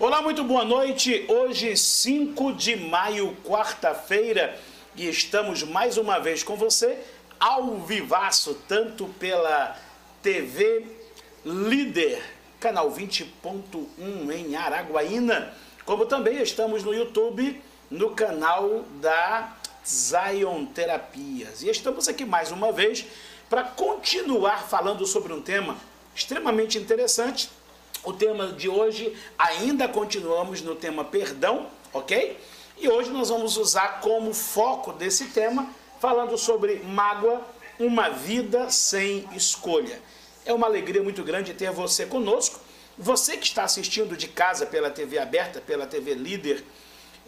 Olá, muito boa noite. Hoje, 5 de maio, quarta-feira, e estamos mais uma vez com você, ao vivaço, tanto pela TV Líder, canal 20.1 em Araguaína, como também estamos no YouTube, no canal da Zion Terapias. E estamos aqui mais uma vez para continuar falando sobre um tema extremamente interessante o tema de hoje, ainda continuamos no tema perdão, ok? E hoje nós vamos usar como foco desse tema, falando sobre mágoa, uma vida sem escolha. É uma alegria muito grande ter você conosco. Você que está assistindo de casa pela TV aberta, pela TV Líder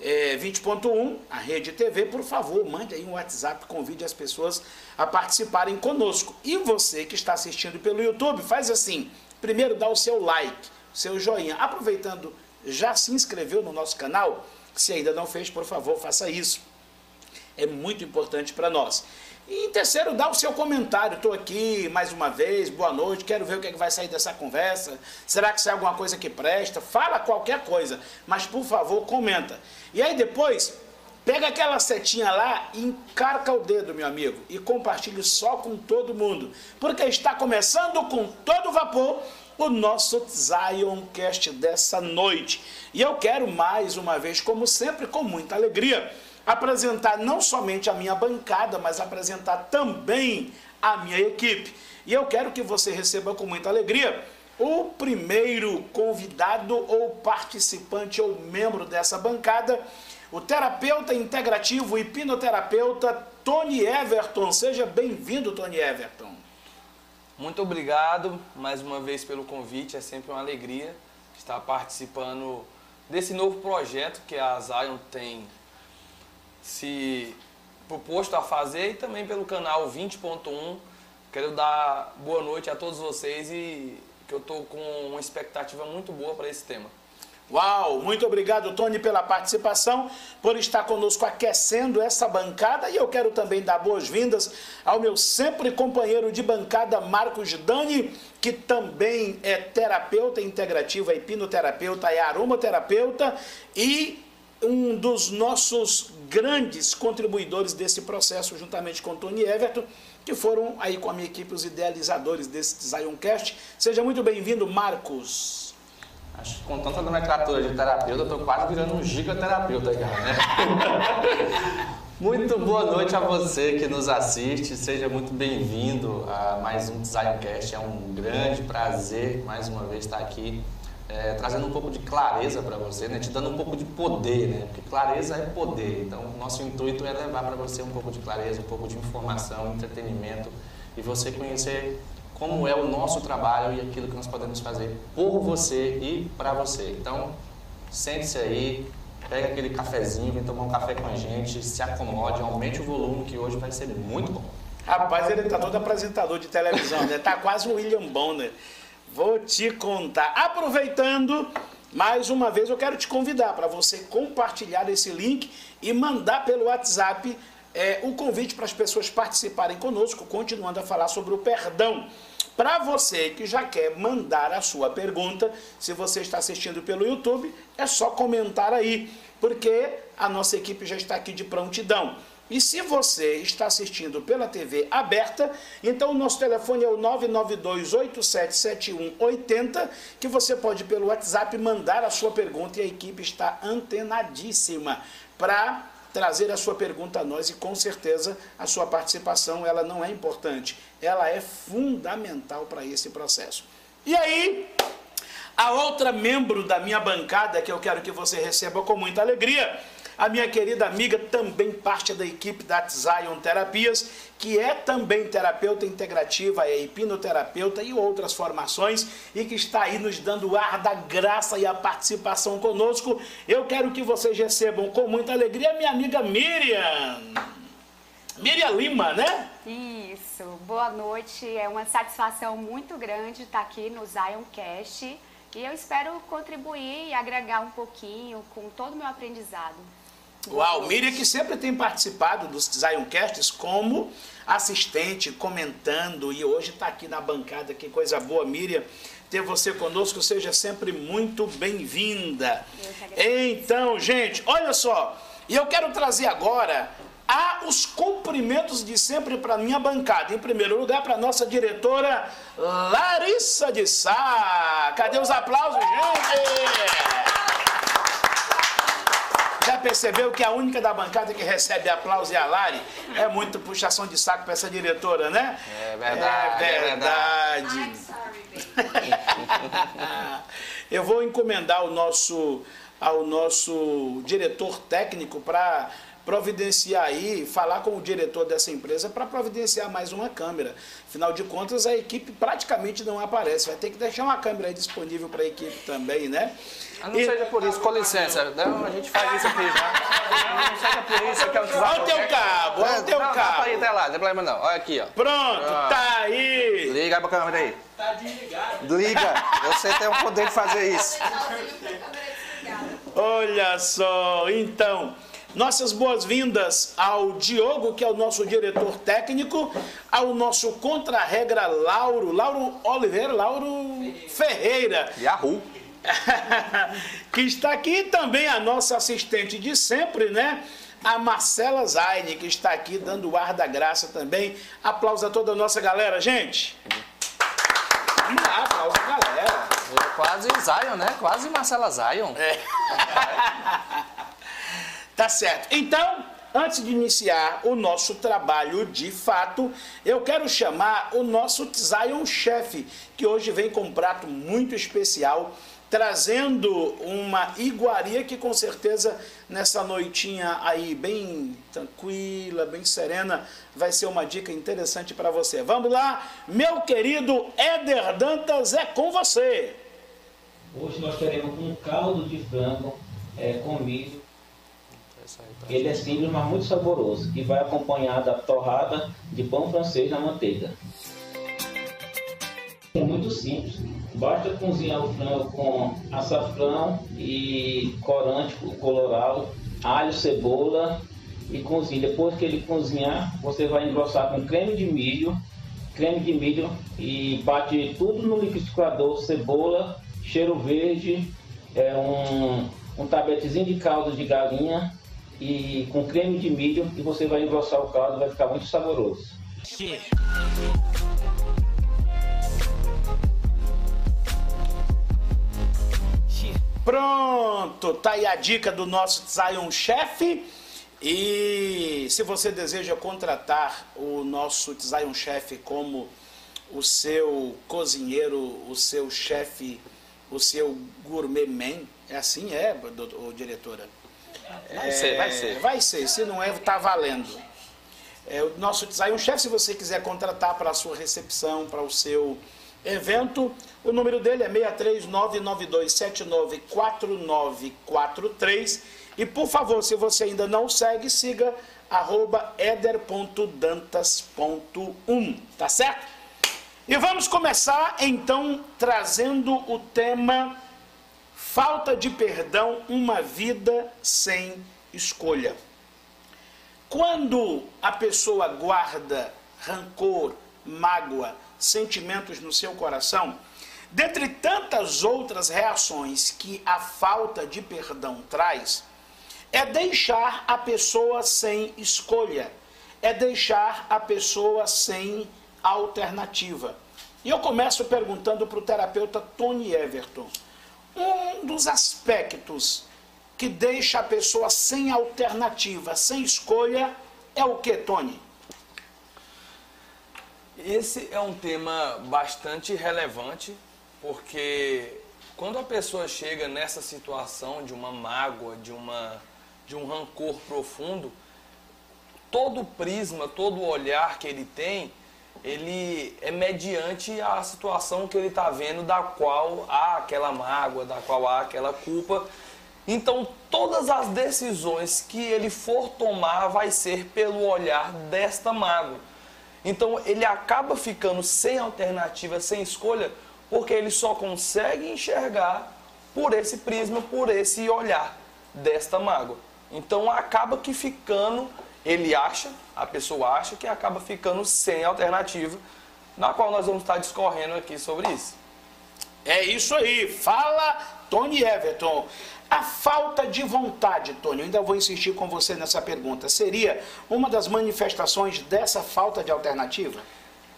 é, 20.1, a Rede TV, por favor, mande aí um WhatsApp, convide as pessoas a participarem conosco. E você que está assistindo pelo YouTube, faz assim, primeiro dá o seu like, seu joinha. Aproveitando, já se inscreveu no nosso canal? Se ainda não fez, por favor, faça isso. É muito importante para nós. E em terceiro, dá o seu comentário. Estou aqui mais uma vez, boa noite, quero ver o que, é que vai sair dessa conversa. Será que sai alguma coisa que presta? Fala qualquer coisa, mas por favor, comenta. E aí depois, pega aquela setinha lá e encarca o dedo, meu amigo, e compartilhe só com todo mundo. Porque está começando com todo vapor o nosso Zioncast dessa noite. E eu quero mais uma vez, como sempre, com muita alegria, apresentar não somente a minha bancada, mas apresentar também a minha equipe. E eu quero que você receba com muita alegria o primeiro convidado ou participante ou membro dessa bancada, o terapeuta integrativo e hipnoterapeuta Tony Everton. Seja bem-vindo, Tony Everton. Muito obrigado mais uma vez pelo convite, é sempre uma alegria estar participando desse novo projeto que a Zion tem se proposto a fazer e também pelo canal 20.1. Quero dar boa noite a todos vocês e que eu estou com uma expectativa muito boa para esse tema. Uau, muito obrigado, Tony, pela participação, por estar conosco aquecendo essa bancada. E eu quero também dar boas-vindas ao meu sempre companheiro de bancada, Marcos Dani, que também é terapeuta integrativa, hipnoterapeuta, é aromaterapeuta e um dos nossos grandes contribuidores desse processo, juntamente com Tony Everton, que foram aí com a minha equipe os idealizadores desse Zioncast. Seja muito bem-vindo, Marcos. Acho que com tanta nomenclatura de terapeuta, eu tô quase virando um gigaterapeuta já, né? muito boa noite a você que nos assiste, seja muito bem-vindo a mais um Designcast. É um grande prazer, mais uma vez, estar aqui é, trazendo um pouco de clareza para você, né? te dando um pouco de poder, né? porque clareza é poder. Então, nosso intuito é levar para você um pouco de clareza, um pouco de informação, entretenimento e você conhecer como é o nosso trabalho e aquilo que nós podemos fazer por você e para você. Então, sente-se aí, pega aquele cafezinho, vem tomar um café com a gente, se acomode, aumente o volume que hoje vai ser muito bom. Rapaz, ele tá todo apresentador de televisão, né? Tá quase o William Bonner. Vou te contar. Aproveitando, mais uma vez eu quero te convidar para você compartilhar esse link e mandar pelo WhatsApp é, o convite para as pessoas participarem conosco, continuando a falar sobre o perdão. Para você que já quer mandar a sua pergunta, se você está assistindo pelo YouTube, é só comentar aí, porque a nossa equipe já está aqui de prontidão. E se você está assistindo pela TV aberta, então o nosso telefone é o 992877180, que você pode pelo WhatsApp mandar a sua pergunta e a equipe está antenadíssima para trazer a sua pergunta a nós e com certeza a sua participação ela não é importante, ela é fundamental para esse processo. E aí, a outra membro da minha bancada que eu quero que você receba com muita alegria a minha querida amiga, também parte da equipe da Zion Terapias, que é também terapeuta integrativa, é hipnoterapeuta e outras formações, e que está aí nos dando o ar da graça e a participação conosco. Eu quero que vocês recebam com muita alegria a minha amiga Miriam. Miriam Lima, né? Isso, boa noite. É uma satisfação muito grande estar aqui no Zion Cast e eu espero contribuir e agregar um pouquinho com todo o meu aprendizado. Uau, Miriam que sempre tem participado dos Zioncasts como assistente, comentando, e hoje está aqui na bancada, que coisa boa, Miriam. ter você conosco. Seja sempre muito bem-vinda. Então, gente, olha só. E eu quero trazer agora a os cumprimentos de sempre para minha bancada. Em primeiro lugar, para nossa diretora Larissa de Sá. Cadê os aplausos, gente? Já percebeu que a única da bancada que recebe aplauso é a Lari? É muito puxação de saco para essa diretora, né? É verdade. É verdade. I'm sorry, baby. Eu vou encomendar ao nosso, ao nosso diretor técnico para providenciar aí, falar com o diretor dessa empresa para providenciar mais uma câmera. Afinal de contas, a equipe praticamente não aparece. Vai ter que deixar uma câmera aí disponível para a equipe também, né? Não E- seja por isso, com licença. Não, a gente faz isso aqui já. Não seja por isso que é o Olha o teu cabo, olha o teu não, Dá pra cabo. ir até lá, não tem problema não. Olha aqui, ó. Pronto, Ah. tá aí. Liga aí pra câmera aí. Tá desligado. Liga. Você tem o poder de fazer isso. Olha só, então, nossas boas-vindas ao Diogo, que é o nosso diretor técnico, ao nosso contra-regra Lauro, Lauro Oliveira, Lauro Ferreira, Yahoo. que está aqui também a nossa assistente de sempre, né? A Marcela Zaine, que está aqui dando o ar da graça também. Aplausos a toda a nossa galera, gente. Vamos lá, aplausos a galera. É Quase Zion, né? Quase Marcela Zion. Tá certo. Então, antes de iniciar o nosso trabalho de fato, eu quero chamar o nosso Zion Chef, que hoje vem com um prato muito especial, trazendo uma iguaria que com certeza nessa noitinha aí bem tranquila, bem serena, vai ser uma dica interessante para você. Vamos lá, meu querido Éder Dantas, é com você. Hoje nós teremos um caldo de frango é, com milho. Ele é simples, mas muito saboroso, que vai acompanhar da torrada de pão francês na manteiga. É muito simples. Basta cozinhar o frango com açafrão e corante colorau, alho, cebola e cozinha. Depois que ele cozinhar, você vai engrossar com creme de milho, creme de milho e bate tudo no liquidificador, cebola, cheiro verde, é um, um tabetezinho de caldo de galinha e com creme de milho e você vai engrossar o caldo, vai ficar muito saboroso. Pronto, tá aí a dica do nosso Zion Chef. E se você deseja contratar o nosso Zion Chef como o seu cozinheiro, o seu chefe, o seu gourmet man, é assim é, do- diretora? Vai ser, vai ser. Vai ser, se não é, tá valendo. É, o nosso Zion Chef, se você quiser contratar para a sua recepção, para o seu evento, o número dele é 63992794943. E por favor, se você ainda não segue, siga arroba eder.dantas.1, tá certo? E vamos começar então trazendo o tema Falta de perdão, uma vida sem escolha. Quando a pessoa guarda rancor, mágoa, sentimentos no seu coração, dentre tantas outras reações que a falta de perdão traz, é deixar a pessoa sem escolha, é deixar a pessoa sem alternativa. E eu começo perguntando para o terapeuta Tony Everton. Um dos aspectos que deixa a pessoa sem alternativa, sem escolha, é o que, Tony? Esse é um tema bastante relevante, porque quando a pessoa chega nessa situação de uma mágoa, de, uma, de um rancor profundo, todo o prisma, todo o olhar que ele tem, ele é mediante a situação que ele está vendo, da qual há aquela mágoa, da qual há aquela culpa. Então, todas as decisões que ele for tomar vai ser pelo olhar desta mágoa. Então, ele acaba ficando sem alternativa, sem escolha, porque ele só consegue enxergar por esse prisma, por esse olhar desta mágoa. Então, acaba que ficando, ele acha, a pessoa acha que acaba ficando sem alternativa, na qual nós vamos estar discorrendo aqui sobre isso. É isso aí. Fala, Tony Everton. A falta de vontade, Tony, eu ainda vou insistir com você nessa pergunta, seria uma das manifestações dessa falta de alternativa?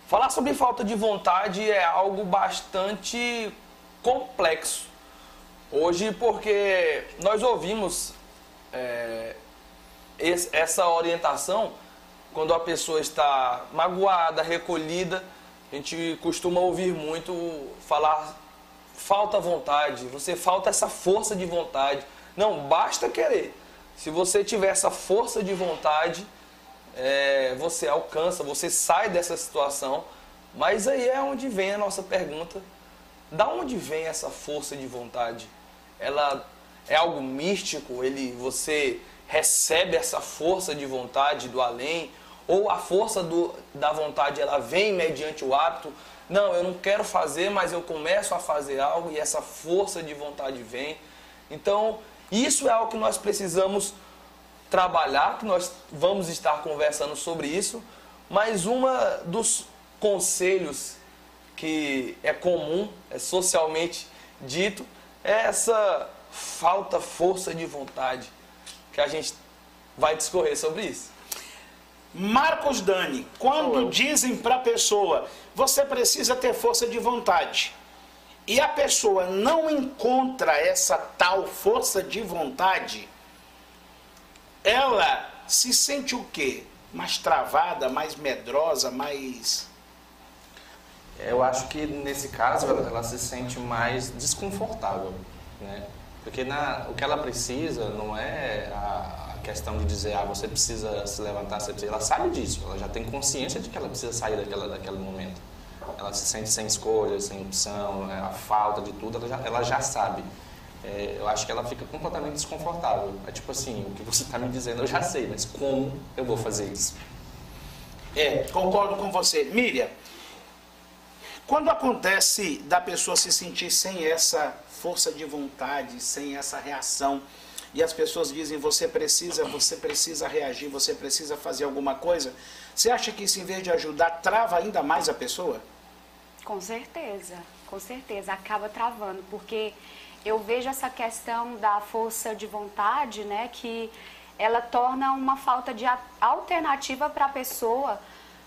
Falar sobre falta de vontade é algo bastante complexo. Hoje, porque nós ouvimos é, essa orientação quando a pessoa está magoada, recolhida. A gente costuma ouvir muito falar falta vontade, você falta essa força de vontade. Não, basta querer. Se você tiver essa força de vontade, é, você alcança, você sai dessa situação. Mas aí é onde vem a nossa pergunta: da onde vem essa força de vontade? Ela é algo místico? Ele, você recebe essa força de vontade do além? Ou a força do, da vontade ela vem mediante o hábito? Não, eu não quero fazer, mas eu começo a fazer algo e essa força de vontade vem. Então, isso é algo que nós precisamos trabalhar, que nós vamos estar conversando sobre isso. Mas uma dos conselhos que é comum, é socialmente dito, é essa falta força de vontade que a gente vai discorrer sobre isso. Marcos Dani, quando dizem para a pessoa, você precisa ter força de vontade, e a pessoa não encontra essa tal força de vontade, ela se sente o quê? Mais travada, mais medrosa, mais. Eu acho que nesse caso ela, ela se sente mais desconfortável, né? Porque na, o que ela precisa não é a, questão de dizer, ah, você precisa se levantar, você precisa. Ela sabe disso, ela já tem consciência de que ela precisa sair daquela, daquele momento. Ela se sente sem escolha, sem opção, né, a falta de tudo, ela já, ela já sabe. É, eu acho que ela fica completamente desconfortável. É tipo assim, o que você está me dizendo eu já sei, mas como eu vou fazer isso? É, concordo com você. Miriam, quando acontece da pessoa se sentir sem essa força de vontade, sem essa reação. E as pessoas dizem: você precisa, você precisa reagir, você precisa fazer alguma coisa. Você acha que isso, em vez de ajudar, trava ainda mais a pessoa? Com certeza, com certeza, acaba travando, porque eu vejo essa questão da força de vontade, né, que ela torna uma falta de alternativa para a pessoa,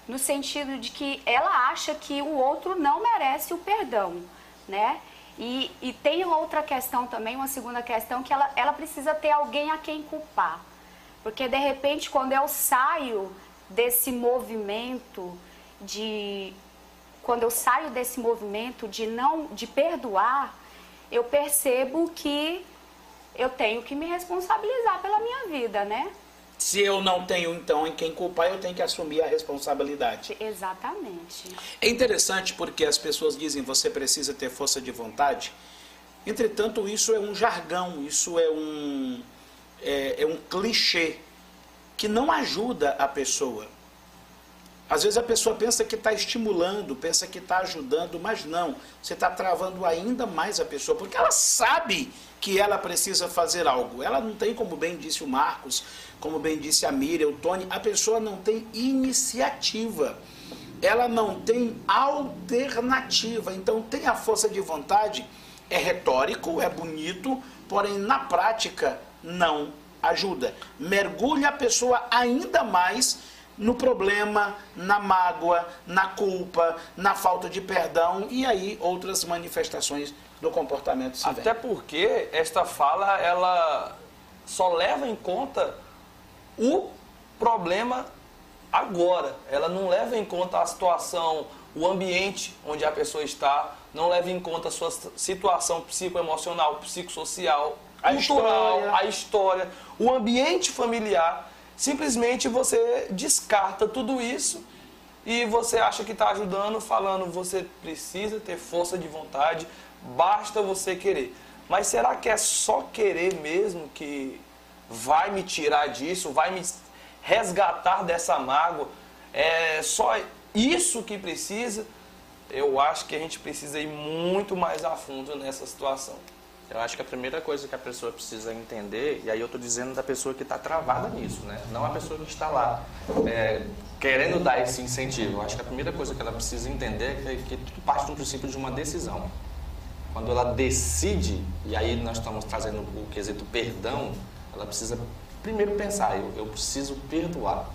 no sentido de que ela acha que o outro não merece o perdão, né? E, e tem outra questão também, uma segunda questão, que ela, ela precisa ter alguém a quem culpar. Porque de repente, quando eu saio desse movimento de. Quando eu saio desse movimento de não de perdoar, eu percebo que eu tenho que me responsabilizar pela minha vida, né? Se eu não tenho, então, em quem culpar, eu tenho que assumir a responsabilidade. Exatamente. É interessante porque as pessoas dizem você precisa ter força de vontade. Entretanto, isso é um jargão, isso é um, é, é um clichê que não ajuda a pessoa. Às vezes a pessoa pensa que está estimulando, pensa que está ajudando, mas não. Você está travando ainda mais a pessoa, porque ela sabe que ela precisa fazer algo. Ela não tem, como bem disse o Marcos, como bem disse a Miriam, o Tony, a pessoa não tem iniciativa. Ela não tem alternativa. Então tem a força de vontade, é retórico, é bonito, porém na prática não ajuda. Mergulha a pessoa ainda mais no problema, na mágoa, na culpa, na falta de perdão e aí outras manifestações do comportamento se Até porque esta fala ela só leva em conta o problema agora. Ela não leva em conta a situação, o ambiente onde a pessoa está, não leva em conta a sua situação psicoemocional, psicossocial, a cultural, história. a história, o ambiente familiar Simplesmente você descarta tudo isso e você acha que está ajudando, falando você precisa ter força de vontade, basta você querer. Mas será que é só querer mesmo que vai me tirar disso, vai me resgatar dessa mágoa? É só isso que precisa? Eu acho que a gente precisa ir muito mais a fundo nessa situação. Eu acho que a primeira coisa que a pessoa precisa entender, e aí eu estou dizendo da pessoa que está travada nisso, né? não a pessoa que está lá é, querendo dar esse incentivo. Eu acho que a primeira coisa que ela precisa entender é que, tudo parte do princípio de uma decisão. quando ela decide, e aí nós estamos trazendo o quesito perdão, ela precisa primeiro pensar, eu, eu preciso perdoar.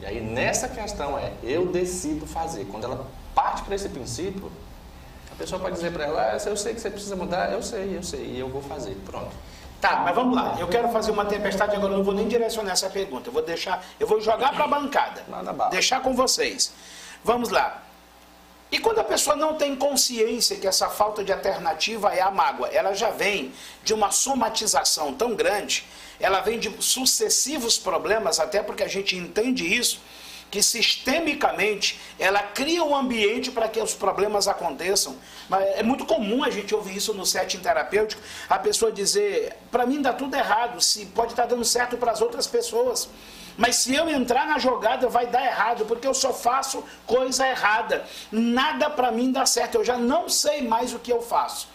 E aí nessa questão é, eu decido fazer. Quando ela parte para esse princípio, a pessoa pode dizer para ela, ah, eu sei que você precisa mudar, eu sei, eu sei, e eu vou fazer. Pronto. Tá, mas vamos lá. Eu quero fazer uma tempestade agora, eu não vou nem direcionar essa pergunta. Eu vou deixar, eu vou jogar para a bancada. Deixar com vocês. Vamos lá. E quando a pessoa não tem consciência que essa falta de alternativa é a mágoa, ela já vem de uma somatização tão grande, ela vem de sucessivos problemas, até porque a gente entende isso, que sistemicamente ela cria um ambiente para que os problemas aconteçam. Mas é muito comum a gente ouvir isso no setting terapêutico, a pessoa dizer, para mim dá tudo errado, se pode estar dando certo para as outras pessoas. Mas se eu entrar na jogada vai dar errado, porque eu só faço coisa errada. Nada para mim dá certo, eu já não sei mais o que eu faço.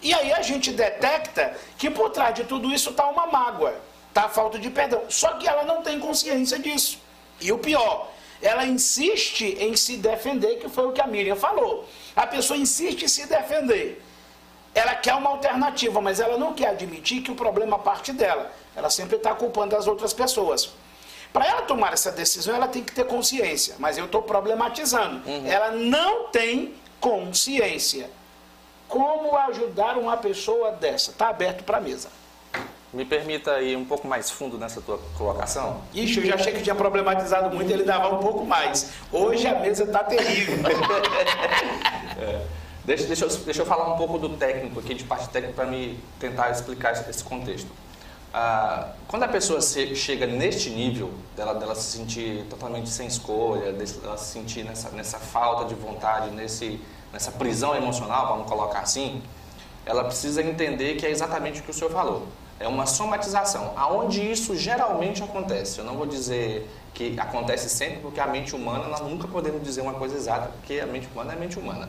E aí a gente detecta que por trás de tudo isso está uma mágoa, está a falta de perdão. Só que ela não tem consciência disso. E o pior, ela insiste em se defender, que foi o que a Miriam falou. A pessoa insiste em se defender. Ela quer uma alternativa, mas ela não quer admitir que o problema parte dela. Ela sempre está culpando as outras pessoas. Para ela tomar essa decisão, ela tem que ter consciência. Mas eu estou problematizando. Uhum. Ela não tem consciência. Como ajudar uma pessoa dessa? Está aberto para a mesa. Me permita ir um pouco mais fundo nessa tua colocação? Ixi, eu já achei que tinha problematizado muito, ele dava um pouco mais. Hoje a mesa está terrível. é. deixa, deixa, eu, deixa eu falar um pouco do técnico aqui, de parte técnica, para me tentar explicar esse contexto. Ah, quando a pessoa se, chega neste nível, dela, dela se sentir totalmente sem escolha, dela se sentir nessa, nessa falta de vontade, nesse, nessa prisão emocional, vamos colocar assim, ela precisa entender que é exatamente o que o senhor falou é uma somatização. Aonde isso geralmente acontece? Eu não vou dizer que acontece sempre, porque a mente humana, nós nunca podemos dizer uma coisa exata, porque a mente humana é mente humana.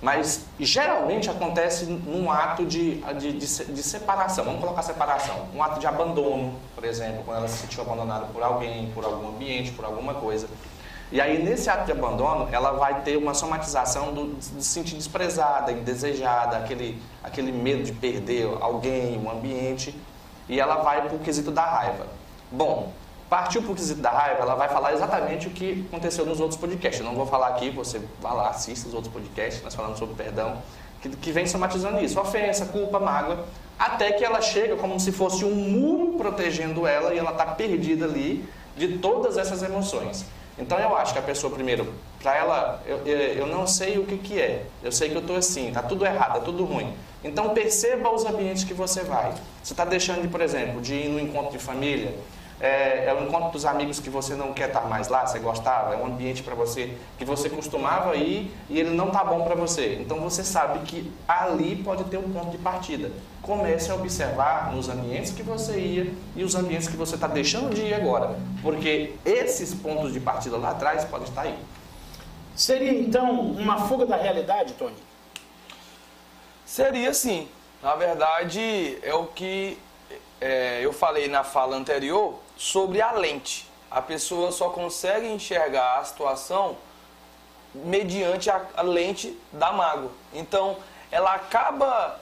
Mas geralmente acontece num ato de, de, de, de, separação, vamos colocar separação, um ato de abandono, por exemplo, quando ela se sentiu abandonada por alguém, por algum ambiente, por alguma coisa. E aí, nesse ato de abandono, ela vai ter uma somatização do, de se sentir desprezada, indesejada, aquele, aquele medo de perder alguém, um ambiente, e ela vai para o quesito da raiva. Bom, partiu para o quesito da raiva, ela vai falar exatamente o que aconteceu nos outros podcasts. Eu não vou falar aqui, você vai lá, assista os outros podcasts, nós falamos sobre perdão, que, que vem somatizando isso, ofensa, culpa, mágoa, até que ela chega como se fosse um muro protegendo ela e ela está perdida ali de todas essas emoções. Então eu acho que a pessoa, primeiro, para ela, eu, eu não sei o que, que é, eu sei que eu estou assim, está tudo errado, está tudo ruim. Então perceba os ambientes que você vai. Você está deixando de, por exemplo, de ir no encontro de família, é, é o encontro dos amigos que você não quer estar mais lá, você gostava, é um ambiente para você que você costumava ir e ele não está bom para você. Então você sabe que ali pode ter um ponto de partida. Comece a observar nos ambientes que você ia e os ambientes que você está deixando de ir agora, porque esses pontos de partida lá atrás podem estar aí. Seria então uma fuga da realidade, Tony? Seria sim. Na verdade, é o que é, eu falei na fala anterior sobre a lente. A pessoa só consegue enxergar a situação mediante a, lente da mágoa. Então, ela acaba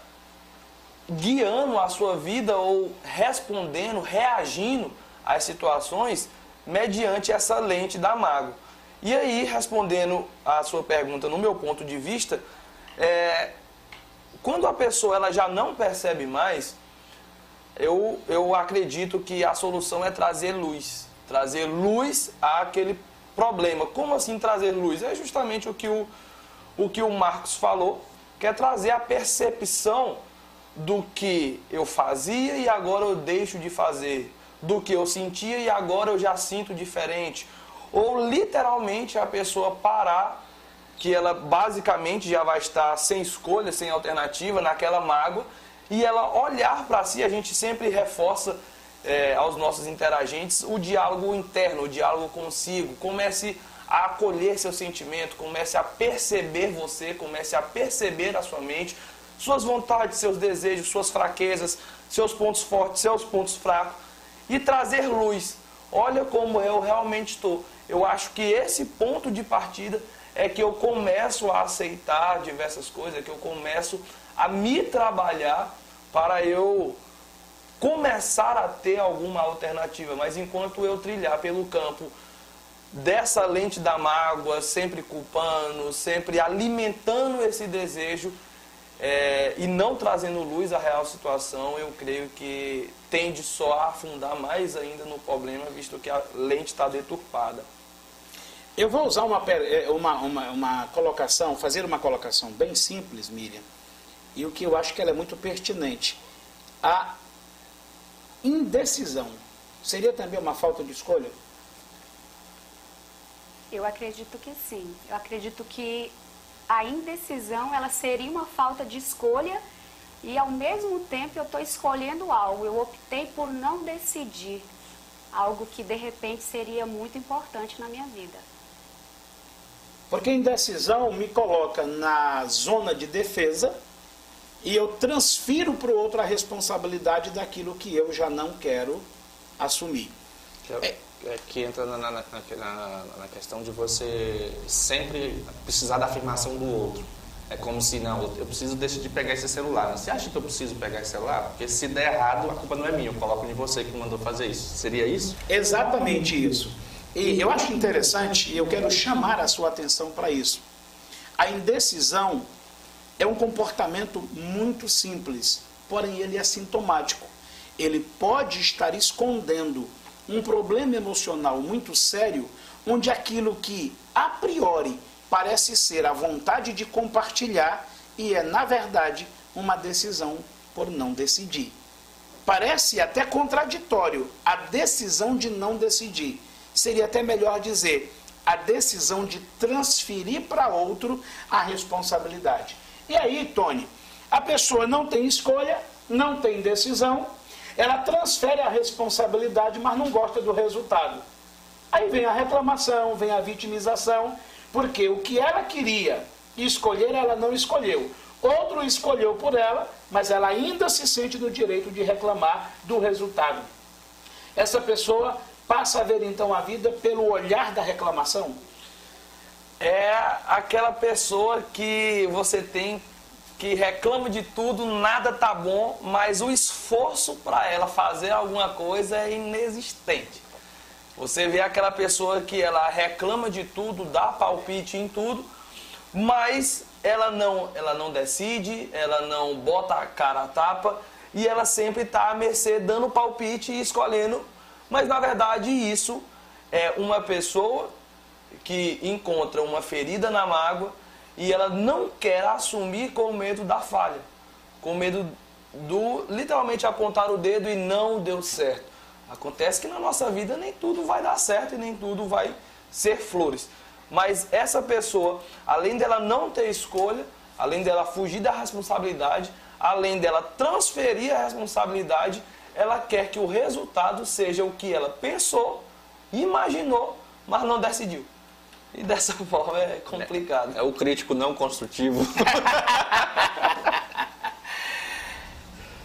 guiando a sua vida ou respondendo, reagindo às situações mediante essa lente da mágoa. E aí, respondendo a sua pergunta no meu ponto de vista, é, quando a pessoa ela já não percebe mais, eu, eu acredito que a solução é trazer luz. Trazer luz àquele problema. Como assim trazer luz? É justamente o que o, o, que o Marcos falou, que é trazer a percepção do que eu fazia e agora eu deixo de fazer. Do que eu sentia e agora eu já sinto diferente. Ou literalmente a pessoa parar, que ela basicamente já vai estar sem escolha, sem alternativa, naquela mágoa, e ela olhar para si, a gente sempre reforça é, aos nossos interagentes o diálogo interno, o diálogo consigo. Comece a acolher seu sentimento, comece a perceber você, comece a perceber a sua mente, suas vontades, seus desejos, suas fraquezas, seus pontos fortes, seus pontos fracos e trazer luz. Olha como eu realmente estou. Eu acho que esse ponto de partida é que eu começo a aceitar diversas coisas, é que eu começo a me trabalhar para eu começar a ter alguma alternativa. Mas enquanto eu trilhar pelo campo dessa lente da mágoa, sempre culpando, sempre alimentando esse desejo é, e não trazendo luz à real situação, eu creio que tende só a afundar mais ainda no problema, visto que a lente está deturpada. Eu vou usar uma, é, uma, uma, uma, colocação, fazer uma colocação bem simples, Miriam, e o que eu acho que ela é muito pertinente. A indecisão seria também uma falta de escolha? Eu acredito que sim. Eu acredito que a indecisão ela seria uma falta de escolha e ao mesmo tempo eu estou escolhendo algo. Eu optei por não decidir algo que de repente seria muito importante na minha vida. Porque indecisão me coloca na zona de defesa e eu transfiro para o outro a responsabilidade daquilo que eu já não quero assumir. É, é, que entra na, na, na, na, questão de você sempre precisar da afirmação do outro. É como se, não, eu preciso decidir pegar esse celular. Você acha que eu preciso pegar esse celular? Porque se der errado, a culpa não é minha, eu coloco em você que mandou fazer isso. Seria isso? Exatamente isso. E eu acho interessante, e eu quero chamar a sua atenção para isso. A indecisão é um comportamento muito simples, porém ele é sintomático. Ele pode estar escondendo um problema emocional muito sério, onde aquilo que a priori parece ser a vontade de compartilhar e é, na verdade, uma decisão por não decidir. Parece até contraditório a decisão de não decidir. Seria até melhor dizer a decisão de transferir para outro a responsabilidade. E aí, Tony, a pessoa não tem escolha, não tem decisão, ela transfere a responsabilidade, mas não gosta do resultado. Aí vem a reclamação, vem a vitimização, porque o que ela queria escolher, ela não escolheu. Outro escolheu por ela, mas ela ainda se sente no direito de reclamar do resultado. Essa pessoa passa a ver então a vida pelo olhar da reclamação. É aquela pessoa que você tem que reclama de tudo, nada tá bom, mas o esforço para ela fazer alguma coisa é inexistente. Você vê aquela pessoa que ela reclama de tudo, dá palpite em tudo, mas ela não, ela não decide, ela não bota a cara a tapa e ela sempre está à mercê dando palpite e escolhendo. Mas na verdade isso é uma pessoa que encontra uma ferida na mágoa e ela não quer assumir com medo da falha, com medo do literalmente apontar o dedo e não deu certo. Acontece que na nossa vida nem tudo vai dar certo e nem tudo vai ser flores. Mas essa pessoa, além dela não ter escolha, além dela fugir da responsabilidade, além dela transferir a responsabilidade, ela quer que o resultado seja o que ela pensou, imaginou, mas não decidiu. E dessa forma é complicado. É, é o crítico não construtivo.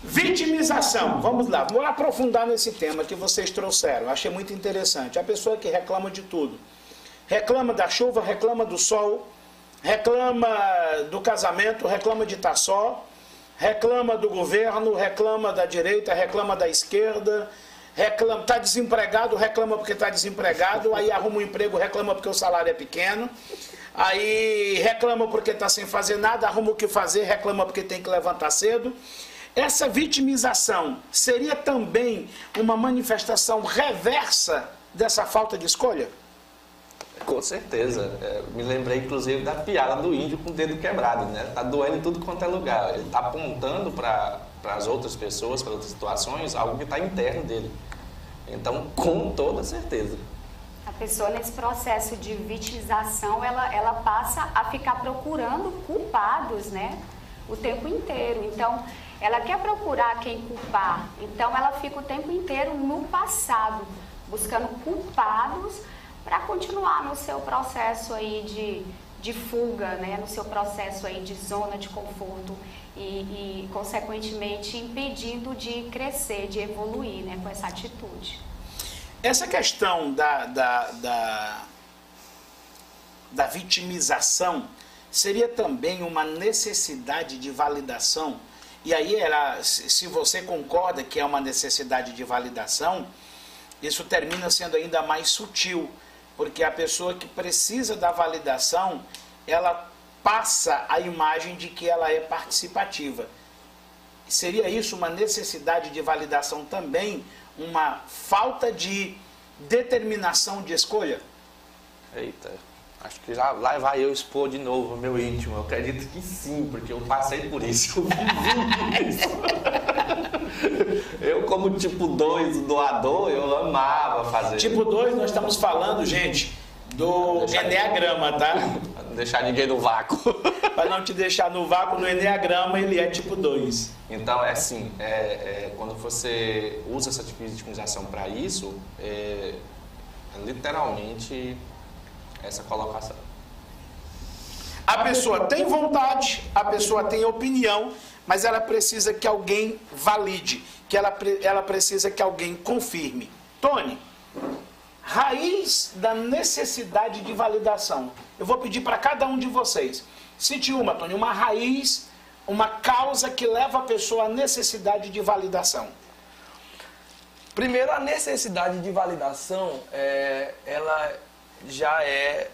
Vitimização. Vamos lá, vamos aprofundar nesse tema que vocês trouxeram. Achei muito interessante. A pessoa que reclama de tudo. Reclama da chuva, reclama do sol, reclama do casamento, reclama de estar só, reclama do governo, reclama da direita, reclama da esquerda, reclama, está desempregado, reclama porque está desempregado, aí arruma um emprego, reclama porque o salário é pequeno, aí reclama porque está sem fazer nada, arruma o que fazer, reclama porque tem que levantar cedo. Essa vitimização seria também uma manifestação reversa dessa falta de escolha? Com certeza. É, me lembrei, inclusive, da piada do índio com o dedo quebrado, né? Tá doendo em tudo quanto é lugar. Ele está apontando para as outras pessoas, para outras situações, algo que está interno dele. Então, com toda certeza. A pessoa nesse processo de vitimização, ela, ela passa a ficar procurando culpados, né? O tempo inteiro. Então, ela quer procurar quem culpar. Então, ela fica o tempo inteiro no passado, buscando culpados para continuar no seu processo aí de, de fuga, né? No seu processo aí de zona de conforto e, e, consequentemente, impedindo de crescer, de evoluir né, com essa atitude. Essa questão da, da, da, da vitimização seria também uma necessidade de validação? E aí, era, se você concorda que é uma necessidade de validação, isso termina sendo ainda mais sutil, porque a pessoa que precisa da validação, ela passa a imagem de que ela é participativa. Seria isso uma necessidade de validação também, uma falta de determinação de escolha? Eita, acho que já lá vai eu expor de novo o meu íntimo. Eu acredito que sim, porque eu passei por isso. Eu vivi isso. Eu, como tipo 2 doador, eu amava fazer. Tipo 2, nós estamos falando, gente, do Enneagrama, tá? Não deixar ninguém no vácuo. Para não te deixar no vácuo, no Enneagrama ele é tipo 2. Então, é assim, é, é, quando você usa essa vitimização para isso, é literalmente essa colocação. A pessoa tem vontade, a pessoa tem opinião, mas ela precisa que alguém valide, que ela, ela precisa que alguém confirme. Tony, raiz da necessidade de validação. Eu vou pedir para cada um de vocês. Cite uma, Tony, uma raiz, uma causa que leva a pessoa à necessidade de validação. Primeiro, a necessidade de validação, é, ela já é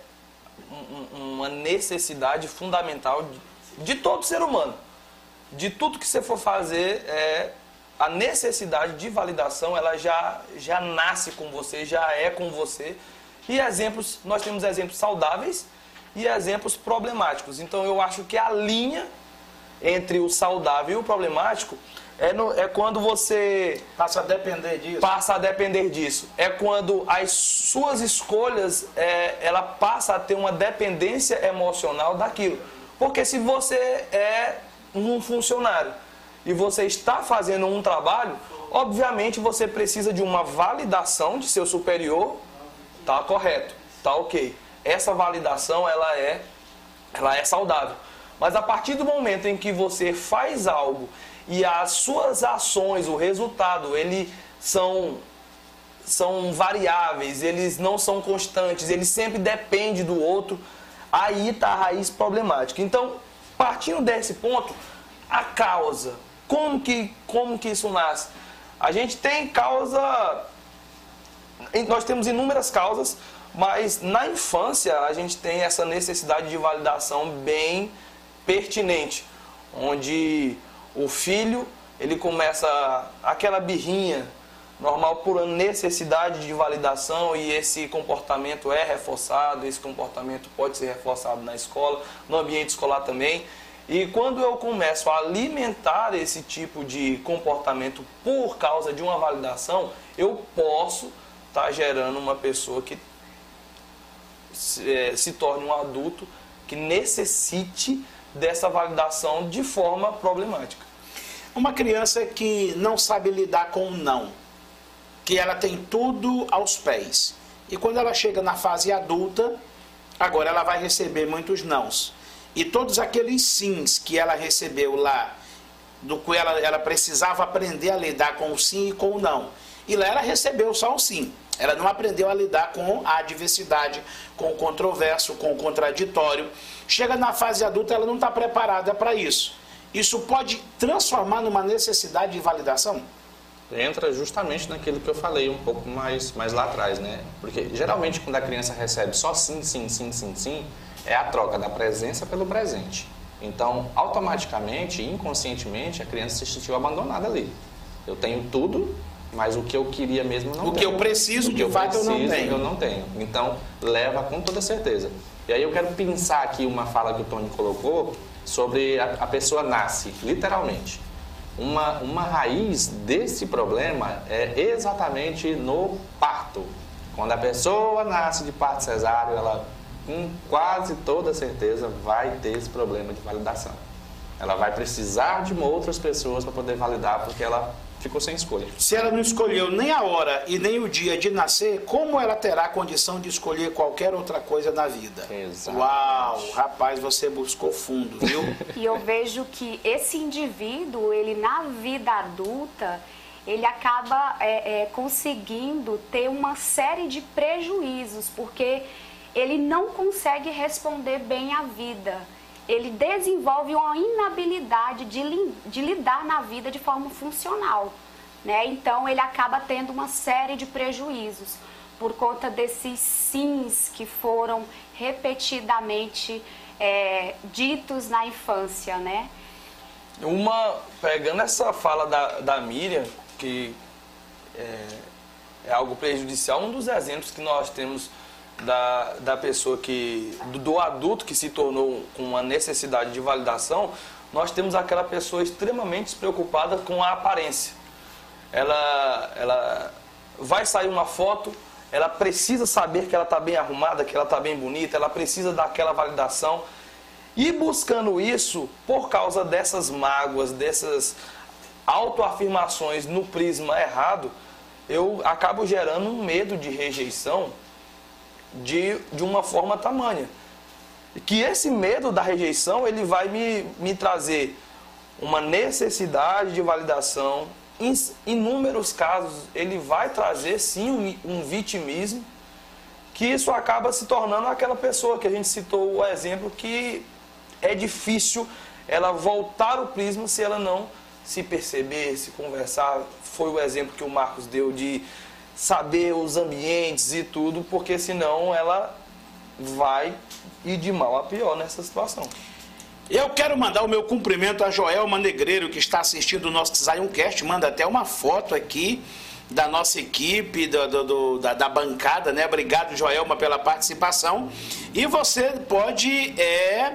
uma necessidade fundamental de, de, todo ser humano. De tudo que você for fazer, é, a necessidade de validação ela já, já nasce com você, já é com você. E exemplos, nós temos exemplos saudáveis e exemplos problemáticos. Então eu acho que a linha entre o saudável e o problemático é, no, é quando você passa a depender disso. Passa a depender disso. É quando as suas escolhas é, ela passa a ter uma dependência emocional daquilo. Porque se você é um funcionário e você está fazendo um trabalho, obviamente você precisa de uma validação de seu superior, tá correto, tá ok. Essa validação ela é, ela é saudável. Mas a partir do momento em que você faz algo e as suas ações, o resultado, ele são são variáveis, eles não são constantes, eles sempre dependem do outro. Aí está a raiz problemática. Então, partindo desse ponto, a causa, como que, como que isso nasce? A gente tem causa, nós temos inúmeras causas, mas na infância a gente tem essa necessidade de validação bem pertinente, onde o filho, ele começa aquela birrinha normal por necessidade de validação e esse comportamento é reforçado, esse comportamento pode ser reforçado na escola, no ambiente escolar também. E quando eu começo a alimentar esse tipo de comportamento por causa de uma validação, eu posso estar tá gerando uma pessoa que se, é, se torne um adulto que necessite dessa validação de forma problemática. Uma criança que não sabe lidar com o não, que ela tem tudo aos pés. E quando ela chega na fase adulta, agora ela vai receber muitos nãos. E todos aqueles sims que ela recebeu lá, do que ela, ela precisava aprender a lidar com o sim e com o não. E lá ela recebeu só o sim. Ela não aprendeu a lidar com a adversidade, com o controverso, com o contraditório. Chega na fase adulta, ela não está preparada para isso. Isso pode transformar numa necessidade de validação? Entra justamente naquilo que eu falei um pouco mais, mais lá atrás, né? Porque geralmente quando a criança recebe só sim, sim, sim, sim, sim, é a troca da presença pelo presente. Então, automaticamente, inconscientemente, a criança se sentiu abandonada ali. Eu tenho tudo, mas o que eu queria mesmo não o tenho. O que eu preciso, de fato, eu não tenho. Eu não tenho. Então, leva com toda certeza. E aí eu quero pensar aqui uma fala que o Tony colocou, sobre a, a pessoa nasce, literalmente. Uma, uma raiz desse problema é exatamente no parto. Quando a pessoa nasce de parto cesáreo, ela com quase toda certeza vai ter esse problema de validação. Ela vai precisar de outras pessoas para poder validar, porque ela ficou sem escolha. Se ela não escolheu nem a hora e nem o dia de nascer, como ela terá condição de escolher qualquer outra coisa na vida? Exato. Uau, rapaz, você buscou fundo, viu? e eu vejo que esse indivíduo, ele na vida adulta, ele acaba é, é, conseguindo ter uma série de prejuízos, porque ele não consegue responder bem à vida ele desenvolve uma inabilidade de, de lidar na vida de forma funcional. Né? Então ele acaba tendo uma série de prejuízos por conta desses sims que foram repetidamente é, ditos na infância, né? Uma, pegando essa fala da, da Miriam, que é, é algo prejudicial, um dos exemplos que nós temos da, da pessoa que, do, do adulto que se tornou com uma necessidade de validação, nós temos aquela pessoa extremamente despreocupada com a aparência. Ela, ela vai sair uma foto, ela precisa saber que ela está bem arrumada, que ela está bem bonita, ela precisa daquela validação. E buscando isso, por causa dessas mágoas, dessas autoafirmações no prisma errado, eu acabo gerando um medo de rejeição de, de uma forma tamanha. Que esse medo da rejeição, ele vai me, me trazer uma necessidade de validação. Em inúmeros casos, ele vai trazer sim um, um vitimismo, que isso acaba se tornando aquela pessoa que a gente citou o exemplo, que é difícil ela voltar o prisma se ela não se perceber, se conversar. Foi o exemplo que o Marcos deu de saber os ambientes e tudo, porque senão ela vai ir de mal a pior nessa situação. Eu quero mandar o meu cumprimento a Joelma Negreiro, que está assistindo o nosso Zioncast, manda até uma foto aqui da nossa equipe, do, do, do da, da, bancada, né? Obrigado, Joelma, pela participação. E você pode é,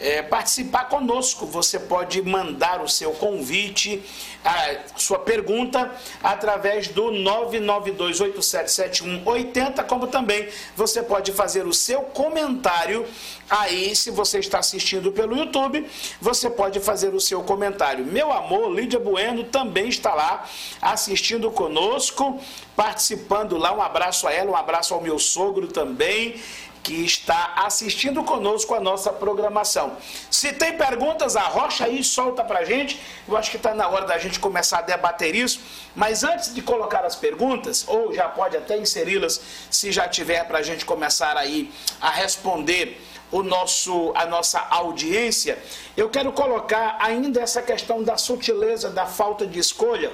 é, participar conosco. Você pode mandar o seu convite, a sua pergunta, através do 992877180, como também você pode fazer o seu comentário aí, se você está assistindo pelo YouTube, você pode fazer o seu comentário. Meu amor, Lídia Bueno também está lá assistindo conosco, participando lá. Um abraço a ela, um abraço ao meu sogro também que está assistindo conosco a nossa programação. Se tem perguntas, arrocha aí, solta pra gente. Eu acho que está na hora da gente começar a debater isso. Mas antes de colocar as perguntas, ou já pode até inseri-las, se já tiver para a gente começar aí a responder o nosso, a nossa audiência, eu quero colocar ainda essa questão da sutileza, da falta de escolha.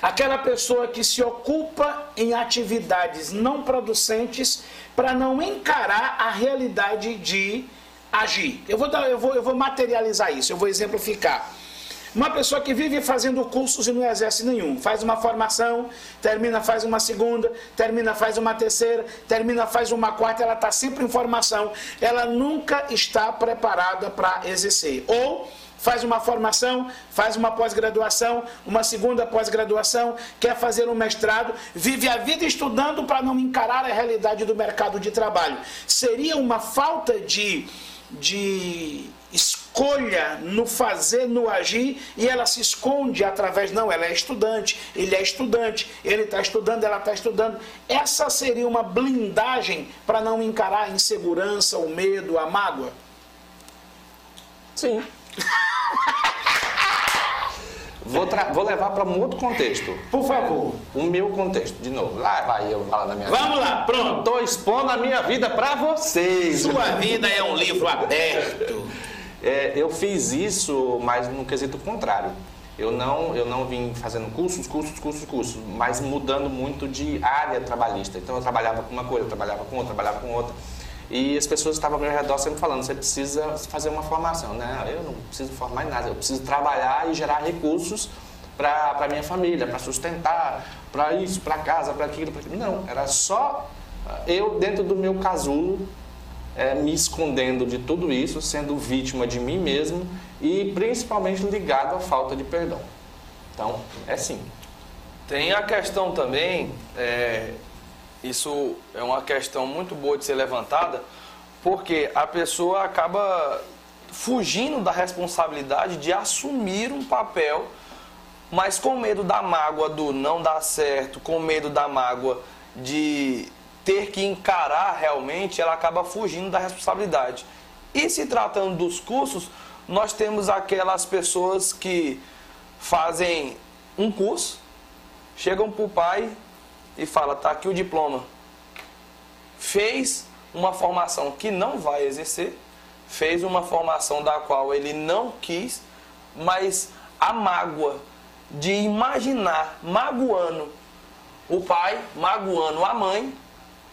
Aquela pessoa que se ocupa em atividades não producentes para não encarar a realidade de agir. Eu vou, dar, eu, vou, eu vou materializar isso, eu vou exemplificar. Uma pessoa que vive fazendo cursos e não exerce nenhum, faz uma formação, termina, faz uma segunda, termina, faz uma terceira, termina, faz uma quarta, ela está sempre em formação, ela nunca está preparada para exercer. Ou faz uma formação, faz uma pós-graduação, uma segunda pós-graduação, quer fazer um mestrado, vive a vida estudando para não encarar a realidade do mercado de trabalho. Seria uma falta de, de escolha no fazer, no agir, e ela se esconde através, não, ela é estudante, ele é estudante, ele está estudando, ela está estudando. Essa seria uma blindagem para não encarar a insegurança, o medo, a mágoa? Sim. Vou, vou, levar para um outro contexto. Por favor. O meu contexto, de novo. Lá vai eu falar da minha Vamos vida. lá, pronto. Estou expondo a minha vida para vocês. Sua vida é um livro aberto. É, eu fiz isso, mas no quesito contrário. Eu não, eu não vim fazendo cursos, cursos, cursos, cursos, mas mudando muito de área trabalhista. Então eu trabalhava com uma coisa, eu trabalhava com outra, trabalhava com outra. E as pessoas estavam ao meu redor sempre falando, você precisa fazer uma formação. Não, eu não preciso formar em nada, eu preciso trabalhar e gerar recursos para a minha família, para sustentar, para isso, para casa, para aquilo, para aquilo. Não, era só eu dentro do meu casulo, é, me escondendo de tudo isso, sendo vítima de mim mesmo e principalmente ligado à falta de perdão. Então, é sim. Tem a questão também, é, isso é uma questão muito boa de ser levantada, porque a pessoa acaba fugindo da responsabilidade de assumir um papel, mas com medo da mágoa do não dar certo, com medo da mágoa de ter que encarar realmente, ela acaba fugindo da responsabilidade. E se tratando dos cursos, nós temos aquelas pessoas que fazem um curso, chegam para o pai, e fala: tá aqui o diploma. Fez uma formação que não vai exercer, fez uma formação da qual ele não quis, mas a mágoa de imaginar magoando o pai, magoando a mãe,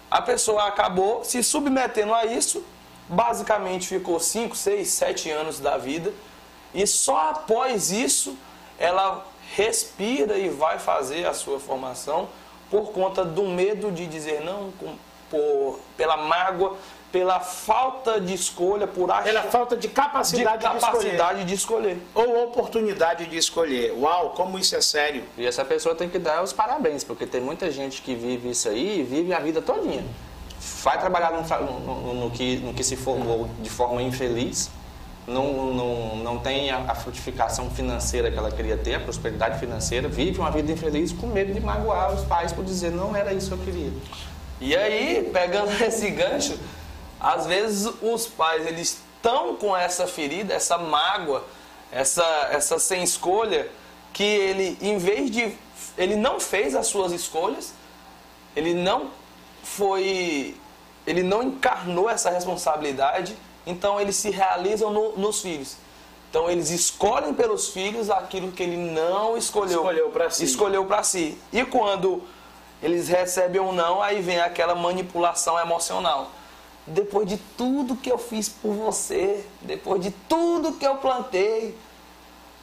a pessoa acabou se submetendo a isso, basicamente ficou 5, 6, 7 anos da vida, e só após isso ela respira e vai fazer a sua formação por conta do medo de dizer não, por, pela mágoa, pela falta de escolha, por achar, pela falta de capacidade, de, capacidade de, escolher. de escolher. Ou oportunidade de escolher. Uau, como isso é sério. E essa pessoa tem que dar os parabéns, porque tem muita gente que vive isso aí e vive a vida todinha. Vai trabalhar no, no, no, que, no que se formou de forma infeliz, não, não, não tem a, a, frutificação financeira que ela queria ter, a prosperidade financeira, vive uma vida infeliz com medo de magoar os pais por dizer não era isso que eu queria. E aí, pegando esse gancho, às vezes os pais eles estão com essa ferida, essa mágoa, essa, essa sem escolha, que ele, em vez de. Ele não fez as suas escolhas, ele não foi. Ele não encarnou essa responsabilidade, então eles se realizam no, nos filhos. Então eles escolhem pelos filhos aquilo que ele não escolheu. Escolheu para si. Escolheu para si. E quando eles recebem ou não, aí vem aquela manipulação emocional depois de tudo que eu fiz por você, depois de tudo que eu plantei.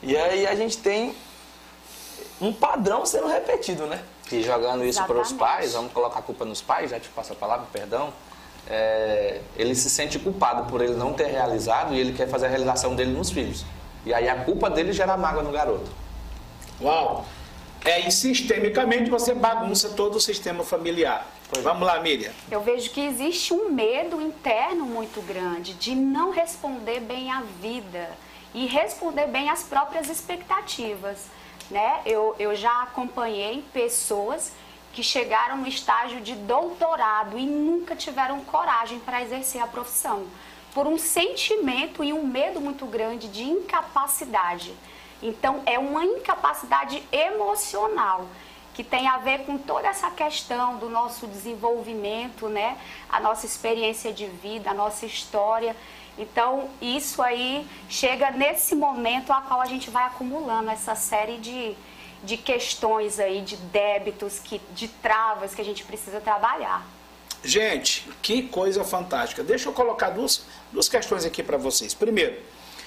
E aí a gente tem um padrão sendo repetido, né? E jogando isso para os pais, vamos colocar a culpa nos pais, já te passo a palavra, perdão. É, ele se sente culpado por ele não ter realizado e ele quer fazer a realização dele nos filhos. E aí a culpa dele gera mágoa no garoto. Uau! É, e sistemicamente você bagunça todo o sistema familiar. Pois Vamos lá, Miriam. Eu vejo que existe um medo interno muito grande de não responder bem à vida e responder bem às próprias expectativas. Né? Eu, eu já acompanhei pessoas que chegaram no estágio de doutorado e nunca tiveram coragem para exercer a profissão, por um sentimento e um medo muito grande de incapacidade. Então, é uma incapacidade emocional que tem a ver com toda essa questão do nosso desenvolvimento, né? A nossa experiência de vida, a nossa história. Então, isso aí chega nesse momento a qual a gente vai acumulando essa série de, de questões aí, de débitos, que, de travas que a gente precisa trabalhar. Gente, que coisa fantástica. Deixa eu colocar duas, duas questões aqui para vocês. Primeiro,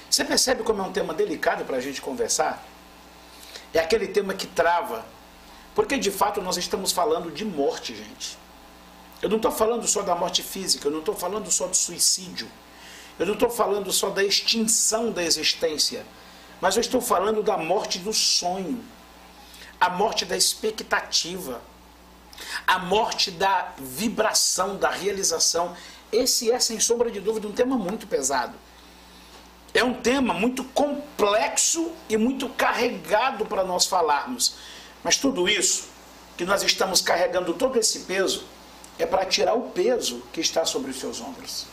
você percebe como é um tema delicado para a gente conversar? É aquele tema que trava porque de fato nós estamos falando de morte, gente. Eu não estou falando só da morte física, eu não estou falando só do suicídio, eu não estou falando só da extinção da existência, mas eu estou falando da morte do sonho, a morte da expectativa, a morte da vibração, da realização. Esse é, sem sombra de dúvida, um tema muito pesado. É um tema muito complexo e muito carregado para nós falarmos. Mas tudo isso que nós estamos carregando todo esse peso é para tirar o peso que está sobre os seus ombros.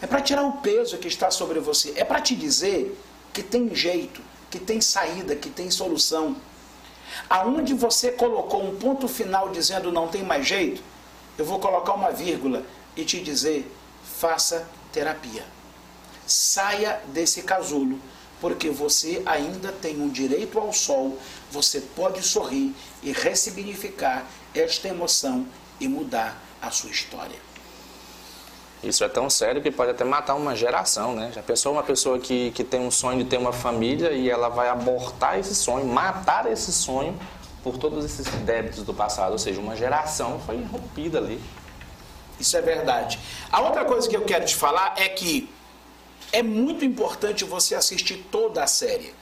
É para tirar o peso que está sobre você. É para te dizer que tem jeito, que tem saída, que tem solução. Aonde você colocou um ponto final dizendo não tem mais jeito, eu vou colocar uma vírgula e te dizer: faça terapia. Saia desse casulo porque você ainda tem um direito ao sol, você pode sorrir e ressignificar esta emoção e mudar a sua história. Isso é tão sério que pode até matar uma geração, né? Já pensou uma pessoa que, que tem um sonho de ter uma família e ela vai abortar esse sonho, matar esse sonho por todos esses débitos do passado, ou seja, uma geração foi rompida ali. Isso é verdade. A outra coisa que eu quero te falar é que é muito importante você assistir toda a série.